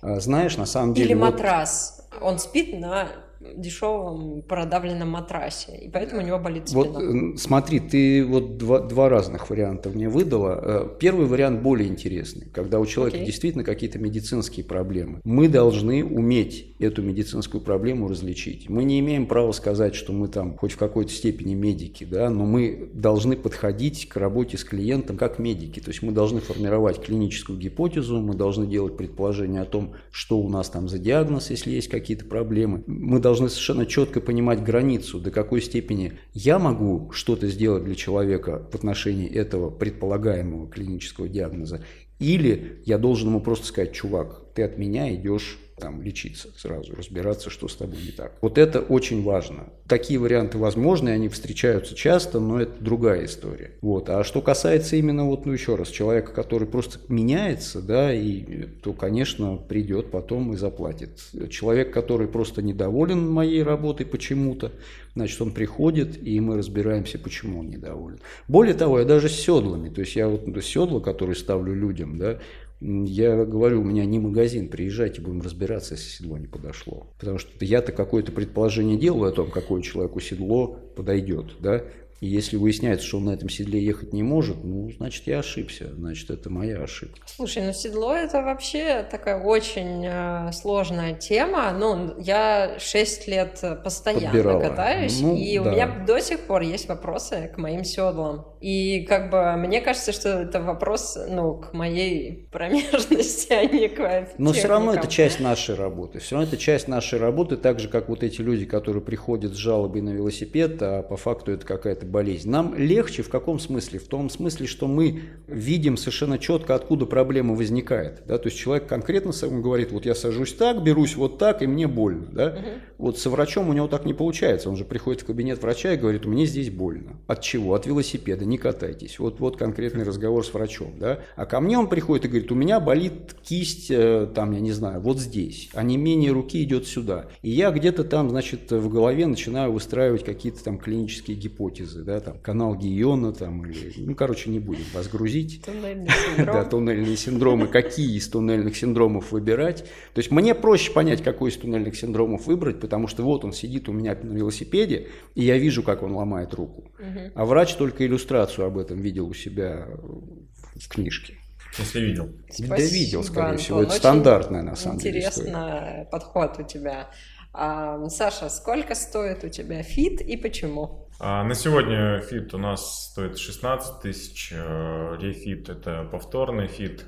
А, знаешь, на самом деле... Или матрас. Вот... Он спит на дешевом продавленном матрасе, и поэтому у него болит спина. Вот смотри, ты вот два, два разных варианта мне выдала. Э, первый вариант более интересный, когда у человека okay. действительно какие-то медицинские проблемы. Мы должны уметь эту медицинскую проблему различить. Мы не имеем права сказать, что мы там хоть в какой-то степени медики, да, но мы должны подходить к работе с клиентом как медики. То есть мы должны формировать клиническую гипотезу, мы должны делать предположение о том, что у нас там за диагноз, если есть какие-то проблемы. Мы должны совершенно четко понимать границу, до какой степени я могу что-то сделать для человека в отношении этого предполагаемого клинического диагноза, или я должен ему просто сказать, чувак, ты от меня идешь там лечиться сразу, разбираться, что с тобой не так. Вот это очень важно. Такие варианты возможны, они встречаются часто, но это другая история. Вот. А что касается именно, вот, ну еще раз, человека, который просто меняется, да, и, то, конечно, придет потом и заплатит. Человек, который просто недоволен моей работой почему-то, значит, он приходит, и мы разбираемся, почему он недоволен. Более того, я даже с седлами, то есть я вот седла, которые ставлю людям, да, я говорю, у меня не магазин, приезжайте, будем разбираться, если седло не подошло. Потому что я-то какое-то предположение делаю о том, какое человеку седло подойдет, да, и если выясняется, что он на этом седле ехать не может, ну, значит, я ошибся, значит, это моя ошибка. Слушай, ну седло это вообще такая очень э, сложная тема. Ну, я 6 лет постоянно Подбирала. катаюсь, ну, и да. у меня до сих пор есть вопросы к моим седлам. И как бы мне кажется, что это вопрос, ну, к моей промежности, а не к Но все равно это часть нашей работы. Все равно это часть нашей работы, так же, как вот эти люди, которые приходят с жалобой на велосипед, а по факту это какая-то болезнь. Нам легче в каком смысле? В том смысле, что мы видим совершенно четко, откуда проблема возникает. Да? То есть человек конкретно сам говорит, вот я сажусь так, берусь вот так, и мне больно. Да? Угу. Вот со врачом у него так не получается. Он же приходит в кабинет врача и говорит, меня здесь больно. От чего? От велосипеда, не катайтесь. Вот, вот конкретный разговор с врачом. Да? А ко мне он приходит и говорит, у меня болит кисть, э, там, я не знаю, вот здесь, а не менее руки идет сюда. И я где-то там, значит, в голове начинаю выстраивать какие-то там клинические гипотезы диагнозы, да, там канал Гиона, там, или, ну, короче, не будем вас грузить. Туннельный синдром. Да, туннельные синдромы, какие из туннельных синдромов выбирать. То есть мне проще понять, какой из туннельных синдромов выбрать, потому что вот он сидит у меня на велосипеде, и я вижу, как он ломает руку. А врач только иллюстрацию об этом видел у себя в книжке. Если видел. Спасибо, да видел, скорее Антон. всего. Это стандартная, на самом деле, Интересный подход у тебя. А, Саша, сколько стоит у тебя фит и почему? А на сегодня фит у нас стоит 16 тысяч, э, рефит это повторный фит.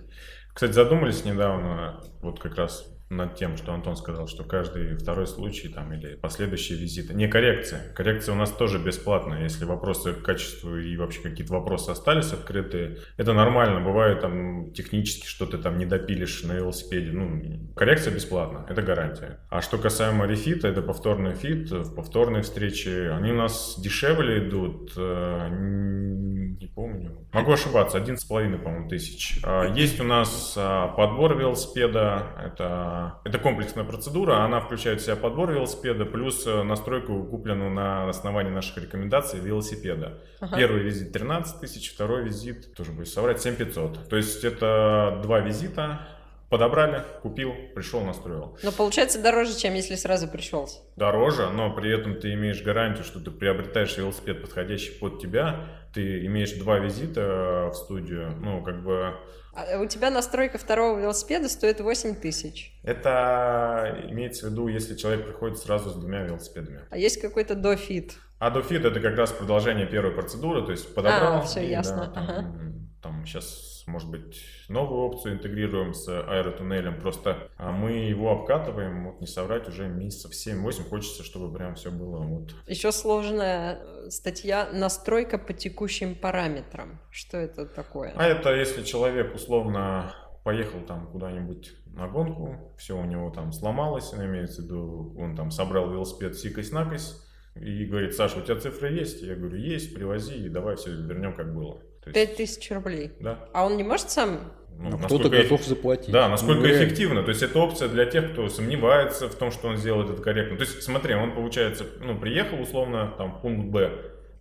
Кстати, задумались недавно, вот как раз над тем, что Антон сказал, что каждый второй случай там, или последующие визиты. Не коррекция. Коррекция у нас тоже бесплатная. Если вопросы к качеству и вообще какие-то вопросы остались открытые, это нормально. Бывает там технически что-то там не допилишь на велосипеде. Ну, коррекция бесплатна, это гарантия. А что касаемо рефита, это повторный фит, повторные встречи. Они у нас дешевле идут, э, не помню, Могу ошибаться, 11,5, по-моему, тысяч. А, есть у нас а, подбор велосипеда, это, это комплексная процедура, она включает в себя подбор велосипеда, плюс э, настройку, купленную на основании наших рекомендаций велосипеда. Ага. Первый визит 13 тысяч, второй визит, тоже будет соврать, 7500. То есть это два визита, Подобрали, купил, пришел, настроил. Но получается дороже, чем если сразу пришел. Дороже, но при этом ты имеешь гарантию, что ты приобретаешь велосипед, подходящий под тебя. Ты имеешь два визита в студию. Ну, как бы... А у тебя настройка второго велосипеда стоит 8 тысяч. Это имеется в виду, если человек приходит сразу с двумя велосипедами. А есть какой-то дофит? А дофит это как раз продолжение первой процедуры, то есть подобрал. А, все и, ясно. Да, там, ага. там сейчас может быть, новую опцию интегрируем с аэротуннелем, просто а мы его обкатываем, вот не соврать, уже месяцев 7-8, хочется, чтобы прям все было вот. Еще сложная э, статья «Настройка по текущим параметрам». Что это такое? А это если человек условно поехал там куда-нибудь на гонку, все у него там сломалось, имеется в виду, он там собрал велосипед сикость-накость, и говорит, Саша, у тебя цифры есть? Я говорю, есть, привози, и давай все вернем, как было. Пять тысяч рублей? Да. А он не может сам ну, а кто-то готов заплатить. Да, насколько ну, эффективно. То есть это опция для тех, кто сомневается в том, что он сделает это корректно. То есть смотри, он получается, ну, приехал условно там в пункт Б,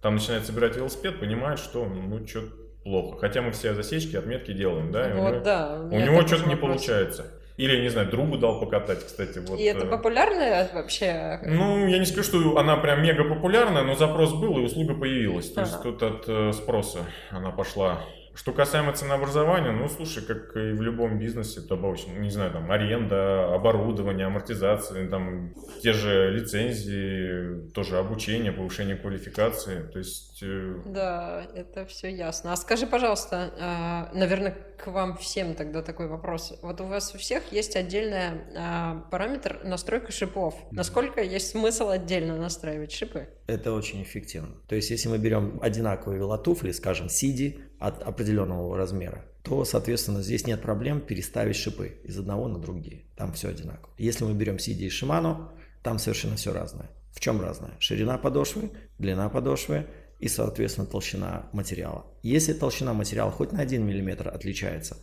там начинает собирать велосипед, понимает, что ну что плохо. Хотя мы все засечки, отметки делаем, да? Вот, у него, да. У него что-то не получается. Или, не знаю, другу дал покатать, кстати. Вот. И это э, популярная вообще? Ну, я не скажу, что она прям мега популярная, но запрос был, и услуга появилась. То ага. есть тут от э, спроса она пошла. Что касаемо ценообразования, ну, слушай, как и в любом бизнесе, то, не знаю, там, аренда, оборудование, амортизация, там, те же лицензии, тоже обучение, повышение квалификации, то есть... Э, да, это все ясно. А скажи, пожалуйста, а, наверное, к вам всем тогда такой вопрос. Вот у вас у всех есть отдельный а, параметр настройка шипов. Насколько есть смысл отдельно настраивать шипы? Это очень эффективно. То есть, если мы берем одинаковые велотуфли, скажем, CD от определенного размера, то, соответственно, здесь нет проблем переставить шипы из одного на другие. Там все одинаково. Если мы берем CD и Shimano, там совершенно все разное. В чем разное? Ширина подошвы, длина подошвы, и, соответственно, толщина материала. Если толщина материала хоть на 1 мм отличается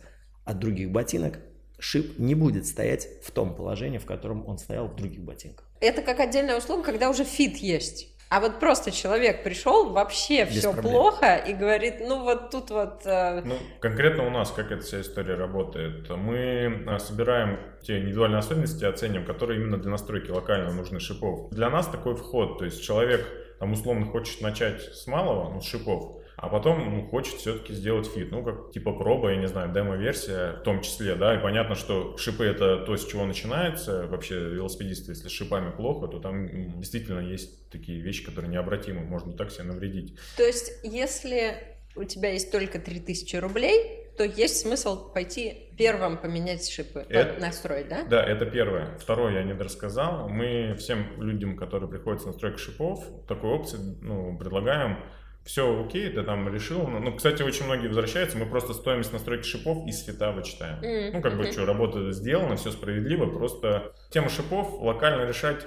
от других ботинок, шип не будет стоять в том положении, в котором он стоял в других ботинках. Это как отдельная услуга, когда уже фит есть. А вот просто человек пришел, вообще Без все проблем. плохо, и говорит, ну вот тут вот... Э... Ну, конкретно у нас, как эта вся история работает. Мы э, собираем те индивидуальные особенности, оценим, которые именно для настройки локально нужны шипов. Для нас такой вход, то есть человек там условно хочет начать с малого, ну, с шипов, а потом ну, хочет все-таки сделать фит, ну, как типа проба, я не знаю, демо-версия в том числе, да, и понятно, что шипы это то, с чего начинается, вообще велосипедисты, если с шипами плохо, то там действительно есть такие вещи, которые необратимы, можно так себе навредить. То есть, если у тебя есть только 3000 рублей, то есть смысл пойти первым поменять шипы, это, настроить, да? Да, это первое. Второе я не рассказал. Мы всем людям, которые приходят с настройкой шипов, такую опцию ну, предлагаем. Все окей, ты там решил. Ну, кстати, очень многие возвращаются, мы просто стоимость настройки шипов из фита вычитаем. Mm-hmm. Ну, как бы, что, работа сделана, все справедливо, просто тему шипов локально решать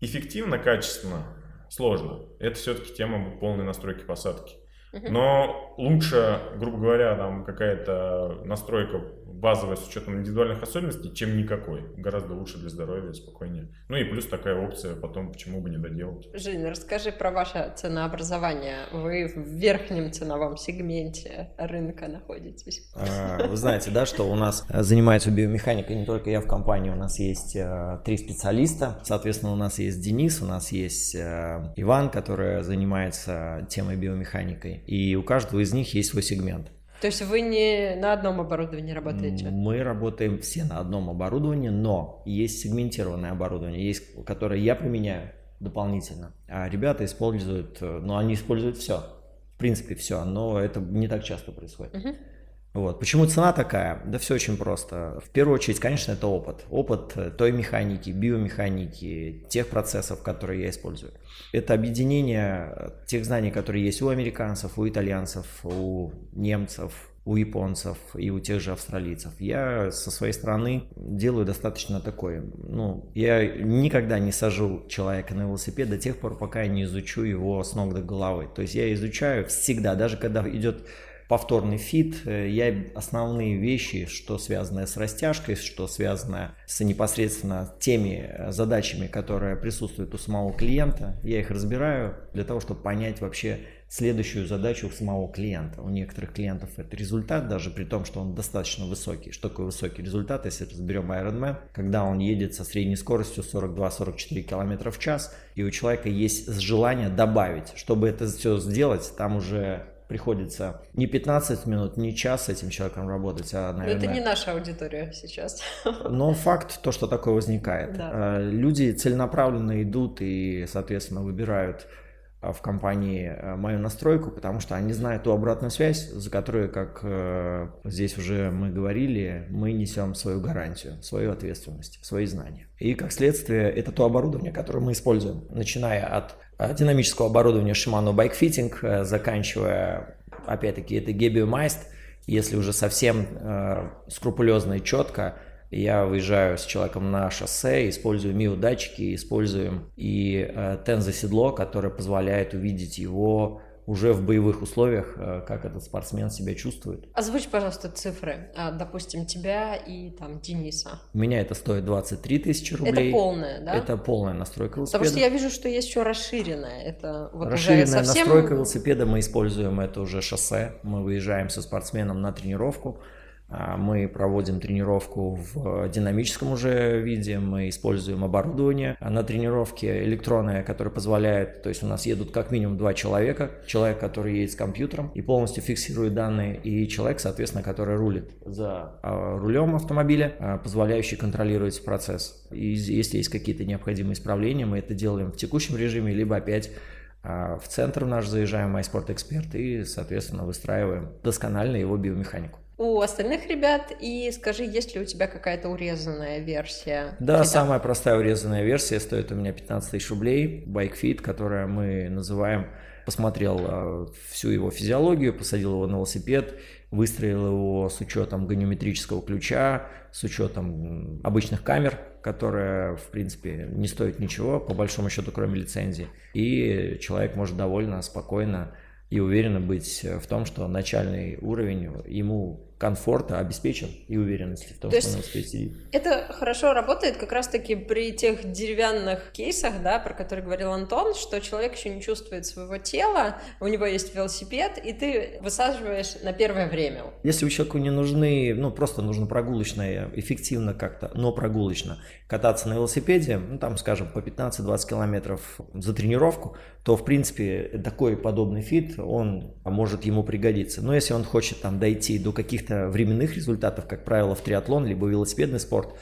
эффективно, качественно сложно. Это все-таки тема полной настройки посадки. Но лучше, грубо говоря, там какая-то настройка базовая с учетом индивидуальных особенностей, чем никакой. Гораздо лучше для здоровья, спокойнее. Ну и плюс такая опция потом, почему бы не доделать. Жень, расскажи про ваше ценообразование. Вы в верхнем ценовом сегменте рынка находитесь. А, вы знаете, да, что у нас занимается биомеханикой не только я в компании, у нас есть э, три специалиста. Соответственно, у нас есть Денис, у нас есть э, Иван, который занимается темой биомеханикой. И у каждого из них есть свой сегмент. То есть вы не на одном оборудовании работаете? Мы работаем все на одном оборудовании, но есть сегментированное оборудование, есть, которое я применяю дополнительно. А ребята используют, э, ну они используют все, в принципе все, но это не так часто происходит. Угу. Вот. Почему цена такая? Да все очень просто. В первую очередь, конечно, это опыт. Опыт э, той механики, биомеханики, тех процессов, которые я использую. Это объединение э, тех знаний, которые есть у американцев, у итальянцев, у немцев, у японцев и у тех же австралийцев. Я со своей стороны делаю достаточно такое. Ну, я никогда не сажу человека на велосипед до тех пор, пока я не изучу его с ног до головы. То есть я изучаю всегда, даже когда идет повторный фит. Я основные вещи, что связано с растяжкой, что связано с непосредственно теми задачами, которые присутствуют у самого клиента, я их разбираю для того, чтобы понять вообще, следующую задачу у самого клиента. У некоторых клиентов это результат, даже при том, что он достаточно высокий. Что такое высокий результат, если разберем Ironman, когда он едет со средней скоростью 42-44 км в час, и у человека есть желание добавить. Чтобы это все сделать, там уже приходится не 15 минут, не час с этим человеком работать, а, наверное... Но это не наша аудитория сейчас. Но факт то, что такое возникает. Да. Э, люди целенаправленно идут и, соответственно, выбирают а, в компании э, мою настройку, потому что они знают ту обратную связь, за которую, как э, здесь уже мы говорили, мы несем свою гарантию, свою ответственность, свои знания. И как следствие, это то оборудование, которое мы используем, начиная от динамического оборудования Shimano Bike Fitting, заканчивая, опять-таки, это Gebio Meist, если уже совсем скрупулезно и четко, я выезжаю с человеком на шоссе, использую МИУ датчики, используем и э, Тенза седло, которое позволяет увидеть его уже в боевых условиях, э, как этот спортсмен себя чувствует. Озвучь, пожалуйста, цифры, а, допустим, тебя и там Дениса. У меня это стоит 23 тысячи рублей. Это полная, да? Это полная настройка велосипеда. Потому что я вижу, что есть еще расширенная. Это вот расширенная уже совсем... настройка велосипеда мы используем, это уже шоссе. Мы выезжаем со спортсменом на тренировку. А, мы проводим тренировку в динамическом уже виде, мы используем оборудование на тренировке электронное, которое позволяет, то есть у нас едут как минимум два человека, человек, который едет с компьютером и полностью фиксирует данные, и человек, соответственно, который рулит за а, рулем автомобиля, а, позволяющий контролировать процесс. И если есть какие-то необходимые исправления, мы это делаем в текущем режиме, либо опять в центр наш заезжаем, MySport Эксперт, и, соответственно, выстраиваем досконально его биомеханику у остальных ребят и скажи, есть ли у тебя какая-то урезанная версия? Да, фита? самая простая урезанная версия стоит у меня 15 тысяч рублей, BikeFit, которая мы называем, посмотрел а, всю его физиологию, посадил его на велосипед, выстроил его с учетом ганиометрического ключа, с учетом обычных камер, которые, в принципе, не стоят ничего, по большому счету, кроме лицензии. И человек может довольно спокойно и уверенно быть в том, что начальный уровень ему комфорта обеспечен и уверенности в том, То что он успеет сидеть. Это хорошо работает как раз-таки при тех деревянных кейсах, да, про которые говорил Антон, что человек еще не чувствует своего тела, у него есть велосипед, и ты высаживаешь на первое время. Если у человека не нужны, ну, просто нужно прогулочно, эффективно как-то, но прогулочно кататься на велосипеде, ну, там, скажем, по 15-20 километров за тренировку, то, в принципе, такой подобный фит, он может ему пригодиться. Но если он хочет там дойти до каких-то каких-то временных результатов, как правило, в триатлон, либо велосипедный спорт,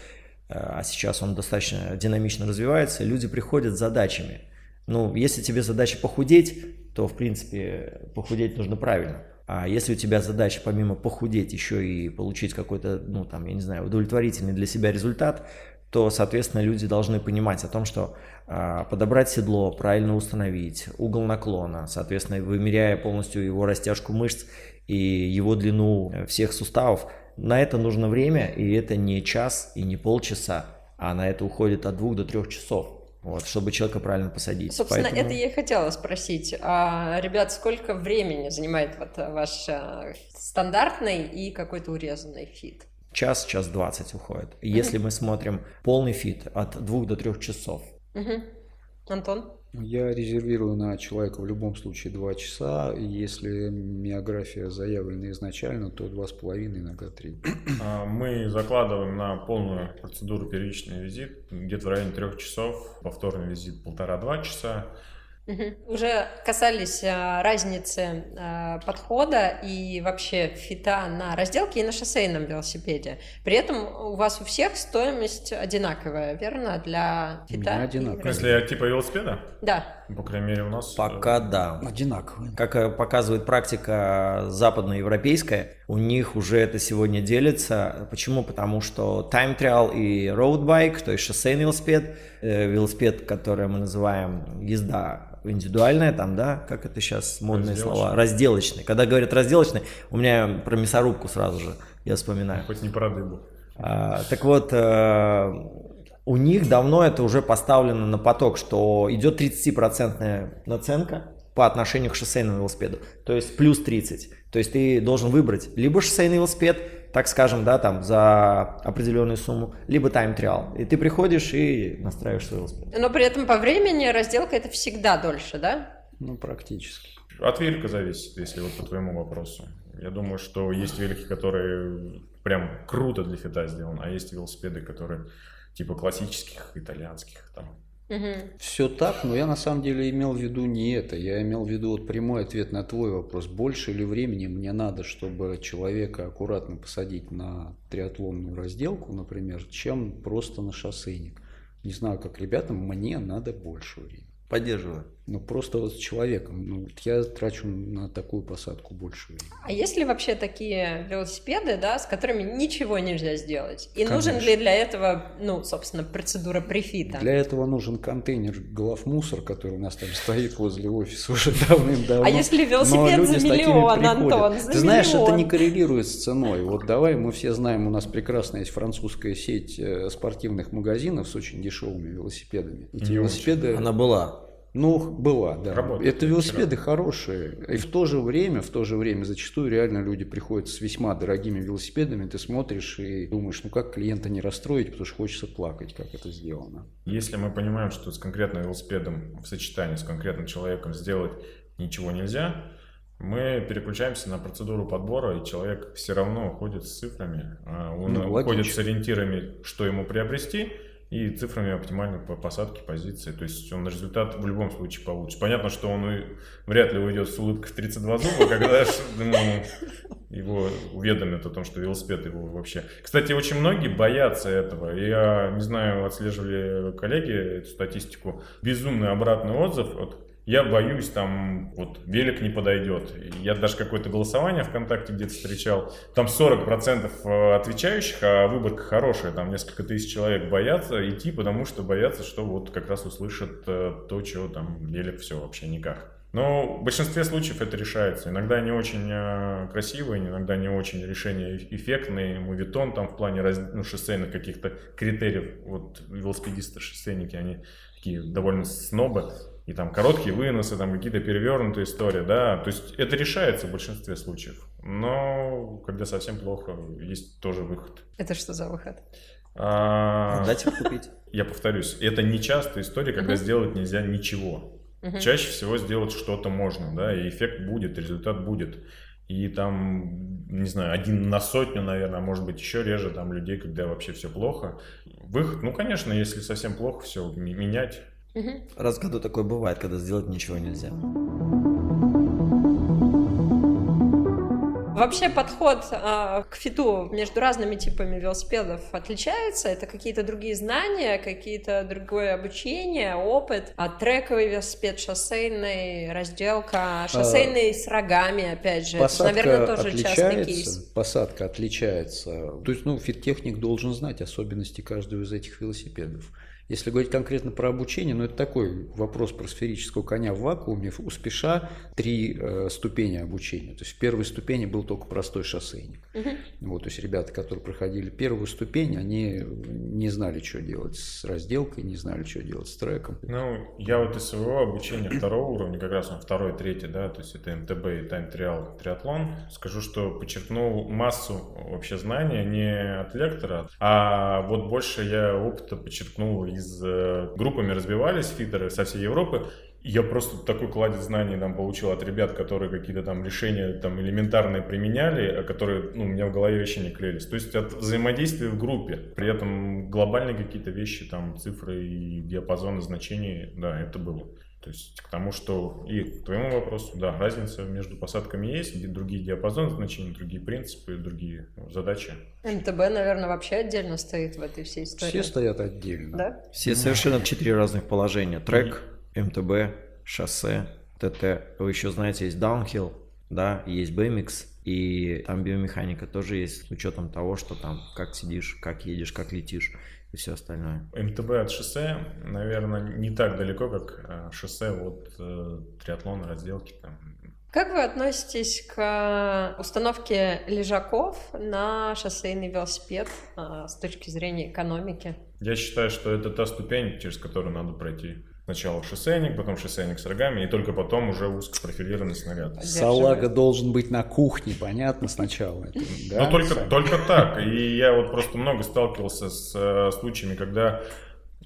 э, а сейчас он достаточно динамично развивается, люди приходят с задачами. Ну, если тебе задача похудеть, то, в принципе, похудеть нужно правильно. А если у тебя задача помимо похудеть еще и получить какой-то, ну, там, я не знаю, удовлетворительный для себя результат, то, соответственно, люди должны понимать о том, что а, подобрать седло, правильно установить, угол наклона, соответственно, вымеряя полностью его растяжку мышц и его длину э, всех суставов. На это нужно время, и это не час и не полчаса, а на это уходит от двух до трех часов. Вот, чтобы человека правильно посадить. Собственно, Поэтому... это я и хотела спросить. А, ребят, сколько времени занимает вот ваш а, стандартный и какой-то урезанный фит? Час, час двадцать уходит. Если мы смотрим полный фит, от двух до трех часов. Антон? Я резервирую на человека в любом случае 2 часа. Если миография заявлена изначально, то 2,5, иногда 3. А, мы закладываем на полную процедуру первичный визит где-то в районе 3 часов, повторный визит полтора-два часа. Угу. Уже касались а, разницы а, подхода и вообще фита на разделке и на шоссейном велосипеде. При этом у вас у всех стоимость одинаковая, верно, для фита? У одинаковая. Если типа велосипеда? Да. По крайней мере у нас... Пока да. Одинаковые. Как э, показывает практика западноевропейская, у них уже это сегодня делится. Почему? Потому что time trial и road bike, то есть шоссейный велосипед, э, велосипед, который мы называем езда индивидуальная, там, да, как это сейчас модные слова, разделочный. Когда говорят разделочный, у меня про мясорубку сразу же я вспоминаю. Хоть не про дыбу. А, так вот, э, у них давно это уже поставлено на поток, что идет 30% наценка по отношению к шоссейному велосипеду. То есть плюс 30. То есть ты должен выбрать либо шоссейный велосипед, так скажем, да, там за определенную сумму, либо тайм-триал. И ты приходишь и настраиваешь свой велосипед. Но при этом по времени разделка это всегда дольше, да? Ну, практически. От велика зависит, если вот по твоему вопросу. Я думаю, что есть велики, которые прям круто для фита сделаны, а есть велосипеды, которые типа классических итальянских там Угу. Все так, но я на самом деле имел в виду не это. Я имел в виду вот прямой ответ на твой вопрос. Больше ли времени мне надо, чтобы человека аккуратно посадить на триатлонную разделку, например, чем просто на шоссейник? Не знаю, как ребятам, мне надо больше времени. Поддерживаю. Ну, просто вот с человеком. Ну, вот я трачу на такую посадку больше времени. А есть ли вообще такие велосипеды, да, с которыми ничего нельзя сделать? И Конечно. нужен ли для этого, ну, собственно, процедура префита? Для этого нужен контейнер главмусор, который у нас там стоит возле офиса уже давным-давно. А если велосипед за миллион, Антон, за Ты знаешь, это не коррелирует с ценой. Вот давай, мы все знаем, у нас прекрасная есть французская сеть э, спортивных магазинов с очень дешевыми велосипедами. Эти велосипеды... Она была. Ну, была, да. Работает, это велосипеды вчера. хорошие. И в то же время, в то же время зачастую реально люди приходят с весьма дорогими велосипедами, ты смотришь и думаешь, ну как клиента не расстроить, потому что хочется плакать, как это сделано. Если мы понимаем, что с конкретным велосипедом в сочетании с конкретным человеком сделать ничего нельзя, мы переключаемся на процедуру подбора, и человек все равно уходит с цифрами, а он ну, уходит с ориентирами, что ему приобрести – и цифрами оптимальной по посадке позиции. То есть он результат в любом случае получит. Понятно, что он вряд ли уйдет с улыбкой в 32 зуба, когда ну, его уведомят о том, что велосипед его вообще... Кстати, очень многие боятся этого. Я не знаю, отслеживали коллеги эту статистику. Безумный обратный отзыв от я боюсь, там вот велик не подойдет. Я даже какое-то голосование ВКонтакте где-то встречал, там 40% э, отвечающих, а выборка хорошая, там несколько тысяч человек боятся идти, потому что боятся, что вот как раз услышат э, то, чего там велик все вообще никак. Но в большинстве случаев это решается. Иногда не очень э, красивые, иногда не очень решения эффектные. Мувитон там в плане раз, ну, шоссейных каких-то критериев. Вот велосипедисты, шоссейники, они такие довольно снобы и там короткие выносы, там какие-то перевернутые истории, да, то есть это решается в большинстве случаев, но когда совсем плохо, есть тоже выход. Это что за выход? А... Дать их купить. Я повторюсь, это не частая история, когда угу. сделать нельзя ничего. Угу. Чаще всего сделать что-то можно, да, и эффект будет, результат будет. И там, не знаю, один на сотню, наверное, а может быть еще реже там людей, когда вообще все плохо. Выход, ну, конечно, если совсем плохо, все менять Угу. Раз в году такое бывает, когда сделать ничего нельзя. Вообще подход э, к фиту между разными типами велосипедов отличается. Это какие-то другие знания, какие-то другое обучение, опыт. А трековый велосипед, шоссейный, разделка, шоссейный а, с рогами, опять же. Это, наверное, тоже частый кейс. Посадка отличается. То есть, ну, фит-техник должен знать особенности каждого из этих велосипедов. Если говорить конкретно про обучение, ну это такой вопрос про сферического коня в вакууме. У спеша три э, ступени обучения. То есть в первой ступени был только простой шоссейник. Угу. Вот, то есть ребята, которые проходили первую ступень, они не знали, что делать с разделкой, не знали, что делать с треком. Ну, я вот из своего обучения второго уровня, как раз он второй, третий, да, то есть это МТБ и тайм триал триатлон, скажу, что подчеркнул массу вообще знания не от лектора, а вот больше я опыта подчеркнул из э, группами разбивались фидеры со всей Европы. Я просто такой кладезь знаний там получил от ребят, которые какие-то там решения там элементарные применяли, а которые ну, у меня в голове вообще не клеились. То есть от взаимодействия в группе. При этом глобальные какие-то вещи, там цифры и диапазоны значений, да, это было. То есть к тому, что и к твоему вопросу, да, разница между посадками есть, где другие диапазоны значений, другие принципы, другие задачи. МТБ, наверное, вообще отдельно стоит в этой всей истории. Все стоят отдельно. Да? Все совершенно четыре разных положения. Трек, МТБ, шоссе, ТТ. Вы еще знаете, есть даунхилл, да, есть BMX, и там биомеханика тоже есть с учетом того, что там как сидишь, как едешь, как летишь и все остальное. МТБ от шоссе, наверное, не так далеко, как э, шоссе от э, триатлона, разделки там. Как вы относитесь к установке лежаков на шоссейный велосипед э, с точки зрения экономики? Я считаю, что это та ступень, через которую надо пройти. Сначала шоссейник, потом шоссейник с рогами, и только потом уже узкопрофилированный снаряд. Салага должен быть на кухне, понятно, сначала. Да? Ну, только, только так. И я вот просто много сталкивался с э, случаями, когда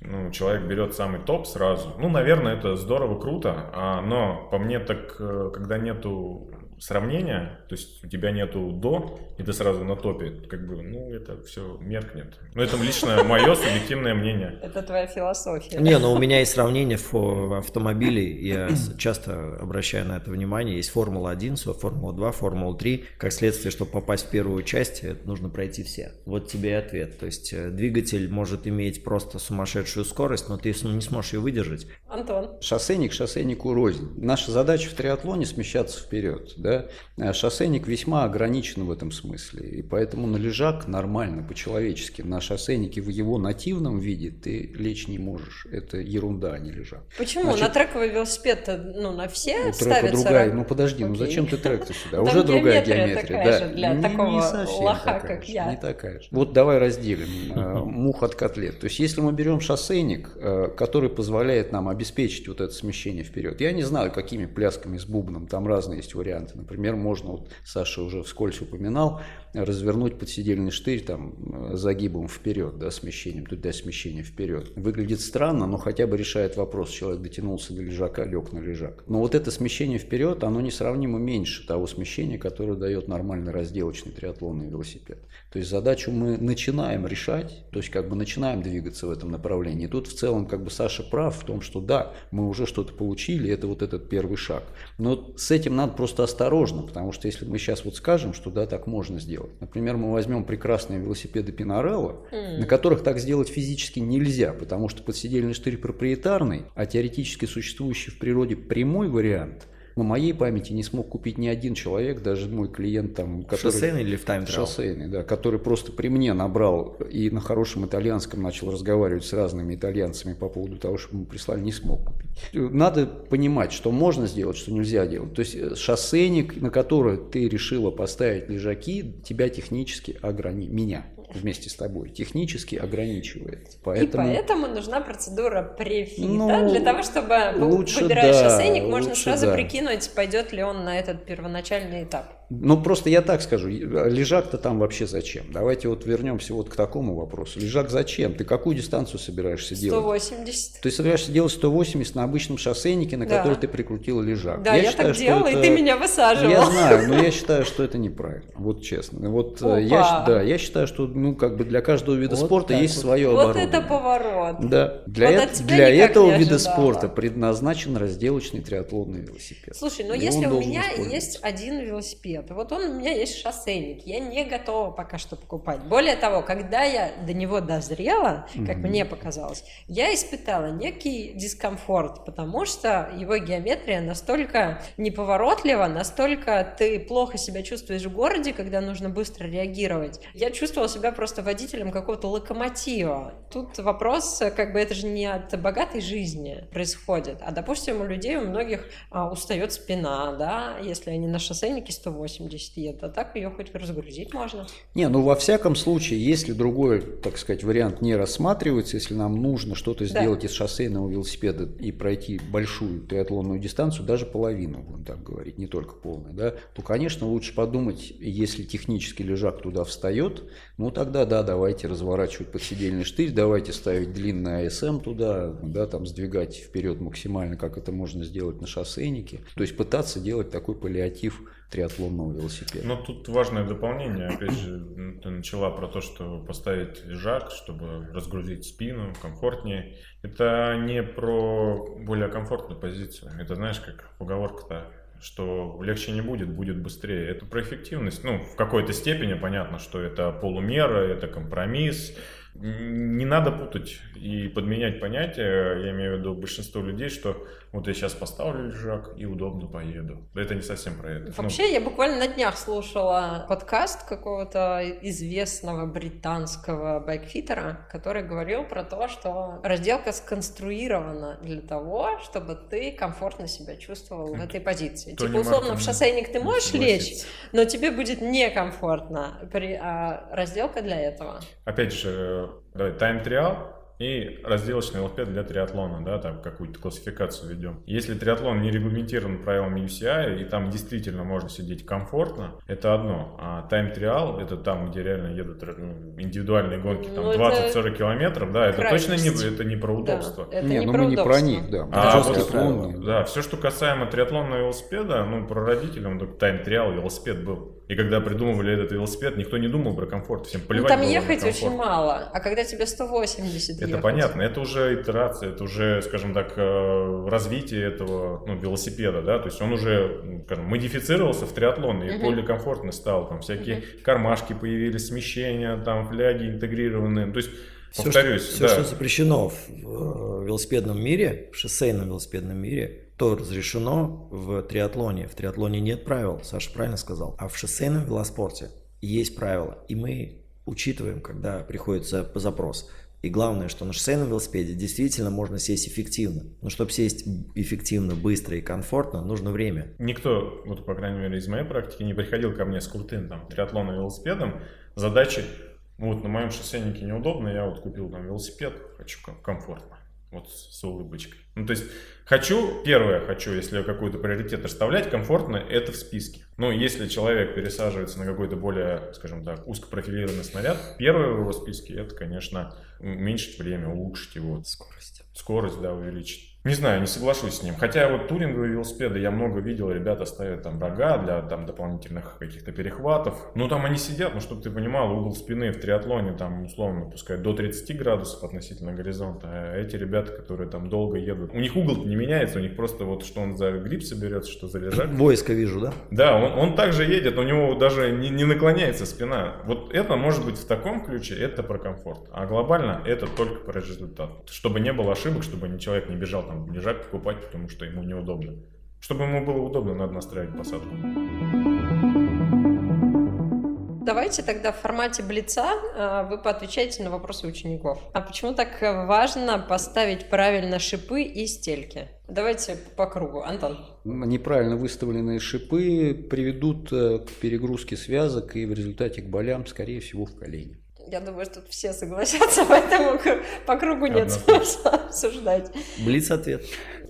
ну, человек берет самый топ сразу. Ну, наверное, это здорово, круто, а, но по мне так, э, когда нету сравнения, то есть у тебя нету до, и ты сразу на топе, как бы, ну, это все меркнет. Но это лично мое субъективное мнение. Это твоя философия. Не, но у меня есть сравнение в автомобиле, я часто обращаю на это внимание, есть Формула-1, Формула-2, Формула-3, как следствие, чтобы попасть в первую часть, нужно пройти все. Вот тебе и ответ, то есть э, двигатель может иметь просто сумасшедшую скорость, но ты не сможешь ее выдержать. Антон. Шоссейник шоссейнику рознь. Наша задача в триатлоне смещаться вперед, да, да, э, шоссейник весьма ограничен в этом смысле, и поэтому на лежак нормально, по-человечески. На шоссейнике в его нативном виде ты лечь не можешь. Это ерунда, а не лежак. Почему? Значит, на трековый велосипед ну, на все ну, ставится? другая. Ну, подожди, Окей. ну зачем ты трек-то сюда? Уже другая геометрия. да. для не, такого не совсем лоха, такая как же, я. Не такая же. Вот давай разделим э, мух от котлет. То есть, если мы берем шоссейник, э, который позволяет нам обеспечить вот это смещение вперед, я не знаю, какими плясками с бубном, там разные есть варианты. Например, можно, вот Саша уже вскользь упоминал, развернуть подседельный штырь там загибом вперед, да, смещением, туда смещение вперед. Выглядит странно, но хотя бы решает вопрос. Человек дотянулся до лежака, лег на лежак. Но вот это смещение вперед, оно несравнимо меньше того смещения, которое дает нормальный разделочный триатлонный велосипед. То есть задачу мы начинаем решать, то есть как бы начинаем двигаться в этом направлении. И тут в целом как бы Саша прав в том, что да, мы уже что-то получили, это вот этот первый шаг. Но с этим надо просто осторожно, потому что если мы сейчас вот скажем, что да, так можно сделать. Например, мы возьмем прекрасные велосипеды Пинарелло, mm. на которых так сделать физически нельзя, потому что подседельный штырь проприетарный, а теоретически существующий в природе прямой вариант – на моей памяти не смог купить ни один человек, даже мой клиент там, который... Шоссейный или в тайм Шоссейный, да, который просто при мне набрал и на хорошем итальянском начал разговаривать с разными итальянцами по поводу того, что мы прислали, не смог купить. Надо понимать, что можно сделать, что нельзя делать. То есть э, шоссейник, на который ты решила поставить лежаки, тебя технически ограни... меня вместе с тобой технически ограничивает. Поэтому... И поэтому нужна процедура префита ну, для того, чтобы, лучше, выбирая да, шоссейник, можно сразу да. прикинуть, пойдет ли он на этот первоначальный этап. Ну, просто я так скажу, лежак-то там вообще зачем? Давайте вот вернемся вот к такому вопросу. Лежак зачем? Ты какую дистанцию собираешься 180. делать? 180. Ты собираешься делать 180 на обычном шоссейнике, на да. который ты прикрутил лежак. Да, я, я считаю, так делала, это... и ты меня высаживал. Я знаю, но я считаю, что это неправильно. Вот честно. Вот э, я, да, я считаю, что ну, как бы для каждого вида вот спорта есть вот. свое вот оборудование. Вот это поворот. Да. Для, вот э... для этого вида спорта предназначен разделочный триатлонный велосипед. Слушай, ну если у меня есть один велосипед, вот он у меня есть шоссейник, я не готова пока что покупать. Более того, когда я до него дозрела, как mm-hmm. мне показалось, я испытала некий дискомфорт, потому что его геометрия настолько неповоротлива, настолько ты плохо себя чувствуешь в городе, когда нужно быстро реагировать. Я чувствовала себя просто водителем какого-то локомотива. Тут вопрос, как бы это же не от богатой жизни происходит, а, допустим, у людей, у многих а, устает спина, да, если они на шоссейнике 180 едут, а так ее хоть разгрузить можно. Не, ну во всяком случае, если другой, так сказать, вариант не рассматривается, если нам нужно что-то сделать да. из шоссейного велосипеда и пройти большую триатлонную дистанцию, даже половину, будем так говорить, не только полную, да, то, конечно, лучше подумать, если технический лежак туда встает, ну тогда да, давайте разворачивать подседельный штырь, давайте ставить длинный АСМ туда, да, там сдвигать вперед максимально, как это можно сделать на шоссейнике. То есть пытаться делать такой паллиатив триатлонного велосипеда. Но тут важное дополнение. Опять же, ты начала про то, что поставить лежак, чтобы разгрузить спину комфортнее. Это не про более комфортную позицию. Это знаешь, как поговорка-то что легче не будет, будет быстрее. Это про эффективность. Ну, в какой-то степени понятно, что это полумера, это компромисс, не надо путать и подменять понятия. Я имею в виду большинство людей, что вот я сейчас поставлю лежак и удобно поеду. Это не совсем про это. Вообще, ну, я буквально на днях слушала подкаст какого-то известного британского байкфитера, который говорил про то, что разделка сконструирована для того, чтобы ты комфортно себя чувствовал в этой позиции. Тони типа, условно, Мартин в шоссейник ты можешь лечь, но тебе будет некомфортно. При, а разделка для этого. Опять же, давай, тайм-триал, и разделочный велосипед для триатлона, да, там какую-то классификацию ведем. Если триатлон не регламентирован правилами UCI, и там действительно можно сидеть комфортно, это одно. А тайм-триал, это там, где реально едут ну, индивидуальные гонки, там ну, 20-40 километров, да, это точно не, это не про удобство. Да, это не, не ну про мы не про них, да. А, вот, да, все, что касаемо триатлонного велосипеда, ну, про родителям, тайм-триал, велосипед был. И когда придумывали этот велосипед, никто не думал про комфорт, всем плевать ну, там ехать очень мало, а когда тебе 180 Это ехать. понятно, это уже итерация, это уже, скажем так, э, развитие этого ну, велосипеда, да, то есть он уже, скажем, модифицировался в триатлон и угу. более комфортный стал, там всякие угу. кармашки появились, смещения, там фляги интегрированные, то есть все, Повторюсь, что, все, да. что запрещено в э, велосипедном мире, в шоссейном велосипедном мире, то разрешено в триатлоне. В триатлоне нет правил, Саша правильно сказал. А в шоссейном велоспорте есть правила. И мы учитываем, когда приходится по запрос. И главное, что на шоссейном велосипеде действительно можно сесть эффективно. Но чтобы сесть эффективно, быстро и комфортно, нужно время. Никто, вот по крайней мере из моей практики, не приходил ко мне с крутым там триатлоном велосипедом. Задачи вот на моем шоссейнике неудобно, я вот купил там велосипед, хочу комфортно, вот с улыбочкой. Ну, то есть, хочу, первое хочу, если какой-то приоритет расставлять, комфортно, это в списке. Ну, если человек пересаживается на какой-то более, скажем так, узкопрофилированный снаряд, первое в его списке, это, конечно, уменьшить время, улучшить его. Скорость. Скорость, да, увеличить. Не знаю, не соглашусь с ним. Хотя вот туринговые велосипеды я много видел, ребята ставят там рога для там дополнительных каких-то перехватов. Ну там они сидят, ну чтобы ты понимал, угол спины в триатлоне там условно пускай до 30 градусов относительно горизонта. А эти ребята, которые там долго едут, у них угол не меняется, у них просто вот что он за гриб соберется, что за лежак. Войско вижу, да? Да, он, он также едет, у него даже не, не наклоняется спина. Вот это может быть в таком ключе, это про комфорт. А глобально это только про результат. Чтобы не было ошибок, чтобы человек не бежал там лежак покупать, потому что ему неудобно. Чтобы ему было удобно, надо настраивать посадку. Давайте тогда в формате блица а, вы поотвечаете на вопросы учеников. А почему так важно поставить правильно шипы и стельки? Давайте по кругу. Антон. Неправильно выставленные шипы приведут э, к перегрузке связок и в результате к болям, скорее всего, в колене. Я думаю, что тут все согласятся, поэтому по кругу нет смысла обсуждать. Блиц ответ.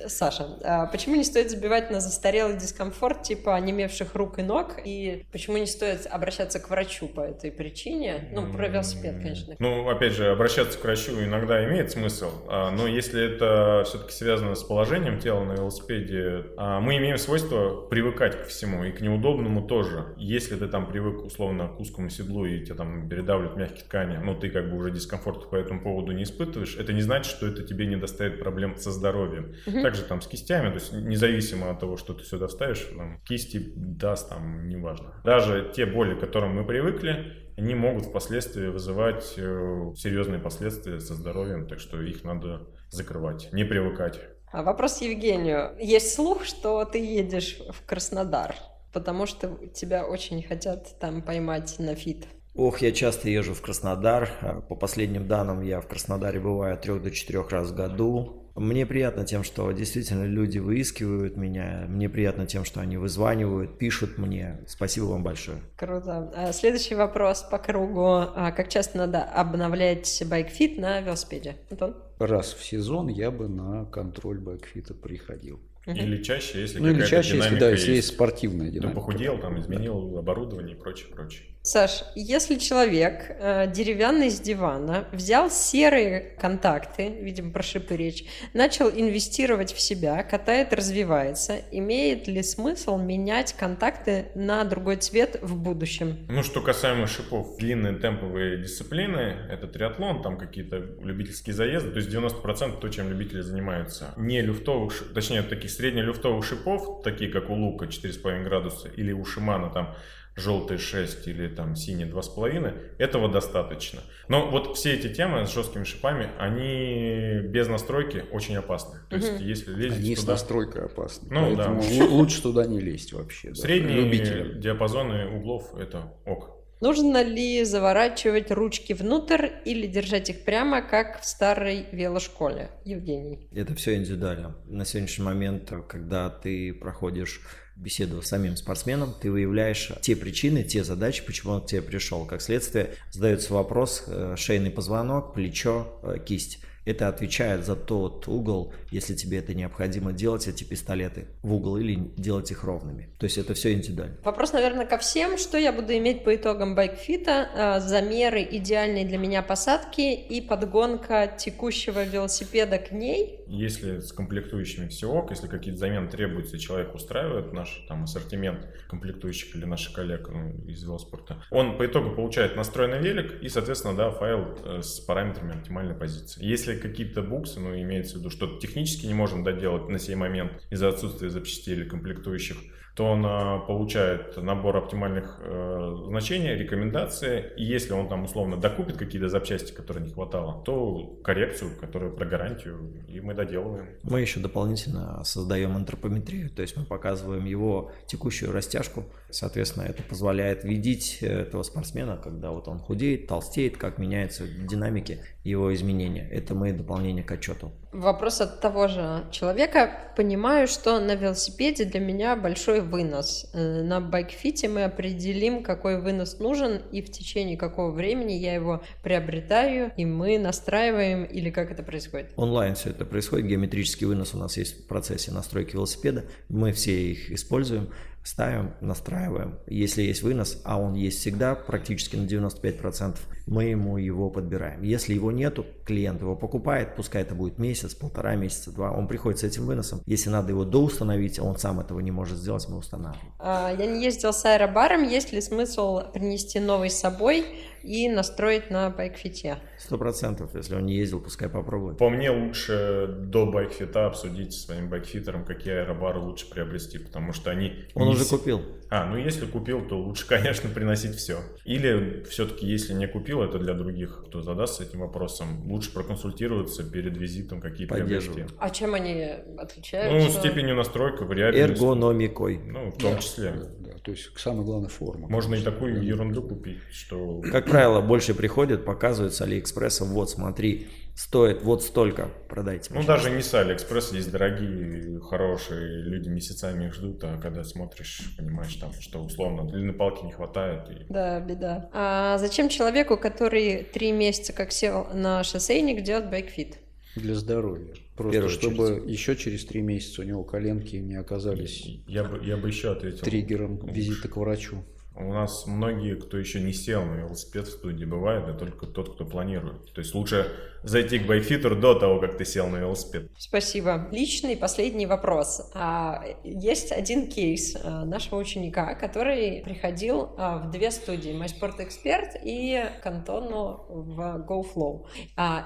Саша, а почему не стоит забивать на застарелый дискомфорт типа онемевших рук и ног? И почему не стоит обращаться к врачу по этой причине? Ну, про велосипед, конечно. Ну, опять же, обращаться к врачу иногда имеет смысл, а, но если это все-таки связано с положением тела на велосипеде, а, мы имеем свойство привыкать ко всему и к неудобному тоже. Если ты там привык условно к узкому седлу и тебя там передавливают мягкие ткани, но ты как бы уже дискомфорт по этому поводу не испытываешь, это не значит, что это тебе не доставит проблем со здоровьем. Угу. Также там с кистями, то есть независимо от того, что ты сюда ставишь, там, кисти даст, там, неважно. Даже те боли, к которым мы привыкли, они могут впоследствии вызывать э, серьезные последствия со здоровьем, так что их надо закрывать, не привыкать. А вопрос Евгению. Есть слух, что ты едешь в Краснодар, потому что тебя очень хотят там поймать на фит. Ох, я часто езжу в Краснодар. По последним данным, я в Краснодаре бываю от 3 до 4 раз в году. Мне приятно тем, что действительно люди выискивают меня. Мне приятно тем, что они вызванивают, пишут мне. Спасибо вам большое. Круто. А следующий вопрос по кругу. А как часто надо обновлять байкфит на велосипеде? Антон? Раз в сезон я бы на контроль байкфита приходил. Или чаще, если ну, или чаще, если, да, если есть спортивная динамика. Ты похудел, там, изменил оборудование и прочее, прочее. Саш, если человек э, деревянный с дивана взял серые контакты, видимо, про шипы речь, начал инвестировать в себя, катает, развивается, имеет ли смысл менять контакты на другой цвет в будущем? Ну, что касаемо шипов, длинные темповые дисциплины, это триатлон, там какие-то любительские заезды, то есть 90% то, чем любители занимаются. Не люфтовых, точнее, таких среднелюфтовых шипов, такие как у Лука 4,5 градуса или у Шимана там желтый 6 или там синий 2,5, этого достаточно. Но вот все эти темы с жесткими шипами, они без настройки очень опасны. То есть, угу. если лезть они туда... с настройкой опасны. Ну, да. лучше туда не лезть вообще. Средние да, диапазоны углов это ок. Нужно ли заворачивать ручки внутрь или держать их прямо, как в старой велошколе? Евгений. Это все индивидуально. На сегодняшний момент, когда ты проходишь беседовав с самим спортсменом, ты выявляешь те причины, те задачи, почему он к тебе пришел. Как следствие, задается вопрос э, шейный позвонок, плечо, э, кисть. Это отвечает за тот угол, если тебе это необходимо делать эти пистолеты в угол или делать их ровными. То есть это все индивидуально. Вопрос, наверное, ко всем. Что я буду иметь по итогам байкфита? А, замеры идеальной для меня посадки и подгонка текущего велосипеда к ней? Если с комплектующими все ок, если какие-то замены требуются, человек устраивает наш там ассортимент комплектующих или наших коллег ну, из велоспорта, он по итогу получает настроенный велик и, соответственно, да, файл э, с параметрами оптимальной позиции. Если какие-то буксы, ну, имеется в виду, что технически не можем доделать на сей момент из-за отсутствия запчастей или комплектующих, то он а, получает набор оптимальных э, значений, рекомендации, и если он там условно докупит какие-то запчасти, которые не хватало, то коррекцию, которую про гарантию, и мы доделываем. Мы еще дополнительно создаем антропометрию, то есть мы показываем его текущую растяжку, соответственно, это позволяет видеть этого спортсмена, когда вот он худеет, толстеет, как меняются динамики его изменения. Это мы дополнение к отчету. Вопрос от того же человека. Понимаю, что на велосипеде для меня большой вынос. Э, на байкфите мы определим, какой вынос нужен, и в течение какого времени я его приобретаю, и мы настраиваем, или как это происходит? Онлайн все это происходит. Геометрический вынос у нас есть в процессе настройки велосипеда. Мы все их используем ставим, настраиваем. Если есть вынос, а он есть всегда, практически на 95%, мы ему его подбираем. Если его нету, клиент его покупает, пускай это будет месяц, полтора месяца, два, он приходит с этим выносом. Если надо его доустановить, а он сам этого не может сделать, мы устанавливаем. А, я не ездил с аэробаром, есть ли смысл принести новый с собой и настроить на байкфите? Сто процентов, если он не ездил, пускай попробует. По мне лучше до байкфита обсудить со своим байкфитером, какие аэробары лучше приобрести, потому что они... Он уже купил. А, ну если купил, то лучше, конечно, приносить все. Или все-таки, если не купил, это для других, кто задастся этим вопросом, лучше проконсультироваться перед визитом, какие приобрести. А чем они отличаются? Ну, степенью настройка, вариабельностью. Эргономикой. Ну, в том числе. Да, то есть самая главная форма. Можно и такую ерунду купить, что... Как правило, больше приходят, показывают с Алиэкспресса, вот смотри, стоит вот столько, продайте. Ну, даже не с Алиэкспресс, есть дорогие, хорошие, люди месяцами их ждут, а когда смотришь, понимаешь, там, что условно длины палки не хватает. И... Да, беда. А зачем человеку, который три месяца как сел на шоссейник, делать байкфит? Для здоровья. Просто чтобы очередь. еще через три месяца у него коленки не оказались я бы, я бы еще ответил. триггером визита к врачу. У нас многие, кто еще не сел на велосипед в студии, бывает, а только тот, кто планирует. То есть лучше зайти к байфитеру до того, как ты сел на велосипед. Спасибо. Личный последний вопрос. А, есть один кейс а, нашего ученика, который приходил а, в две студии, My Sport Expert и Кантону в GoFlow.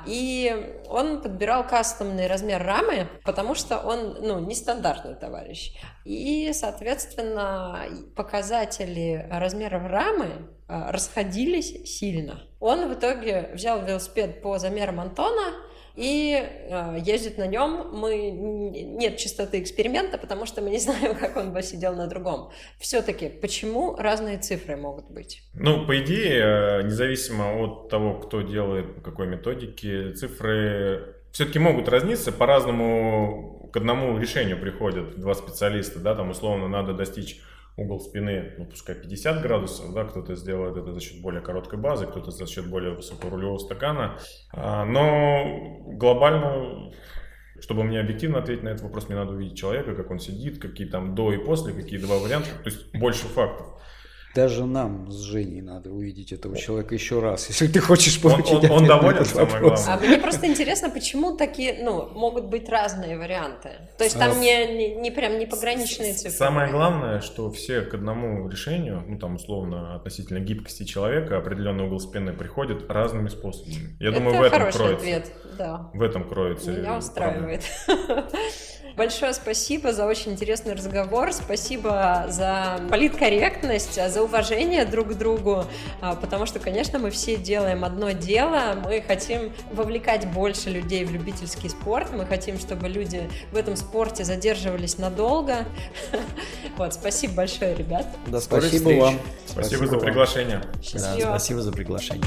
И он подбирал кастомный размер рамы, потому что он, ну, нестандартный товарищ. И, соответственно, показатели размеров рамы расходились сильно. Он в итоге взял велосипед по замерам Антона и э, ездит на нем. Мы нет чистоты эксперимента, потому что мы не знаем, как он бы сидел на другом. Все-таки почему разные цифры могут быть? Ну, по идее, независимо от того, кто делает какой методики, цифры все-таки могут разниться по-разному к одному решению приходят два специалиста, да, там условно надо достичь угол спины, ну, пускай 50 градусов, да, кто-то сделает это за счет более короткой базы, кто-то за счет более высокого рулевого стакана, а, но глобально чтобы мне объективно ответить на этот вопрос, мне надо увидеть человека, как он сидит, какие там до и после, какие два варианта, то есть больше фактов. Даже нам с Женей надо увидеть этого человека еще раз, если ты хочешь получить Он, он, он доволен, самое главное. А мне просто интересно, почему такие, ну, могут быть разные варианты. То есть там а, не, не, не прям не пограничные цифры. Самое главное, что все к одному решению, ну, там, условно, относительно гибкости человека, определенный угол спины приходит разными способами. Я Это думаю, в этом хороший кроется. ответ, да. В этом кроется. Меня устраивает. Большое спасибо за очень интересный разговор. Спасибо за политкорректность, за уважение друг к другу, а, потому что, конечно, мы все делаем одно дело. Мы хотим вовлекать больше людей в любительский спорт. Мы хотим, чтобы люди в этом спорте задерживались надолго. Вот, спасибо большое, ребят. Да, спасибо вам. Спасибо, спасибо за приглашение. Да, спасибо за приглашение.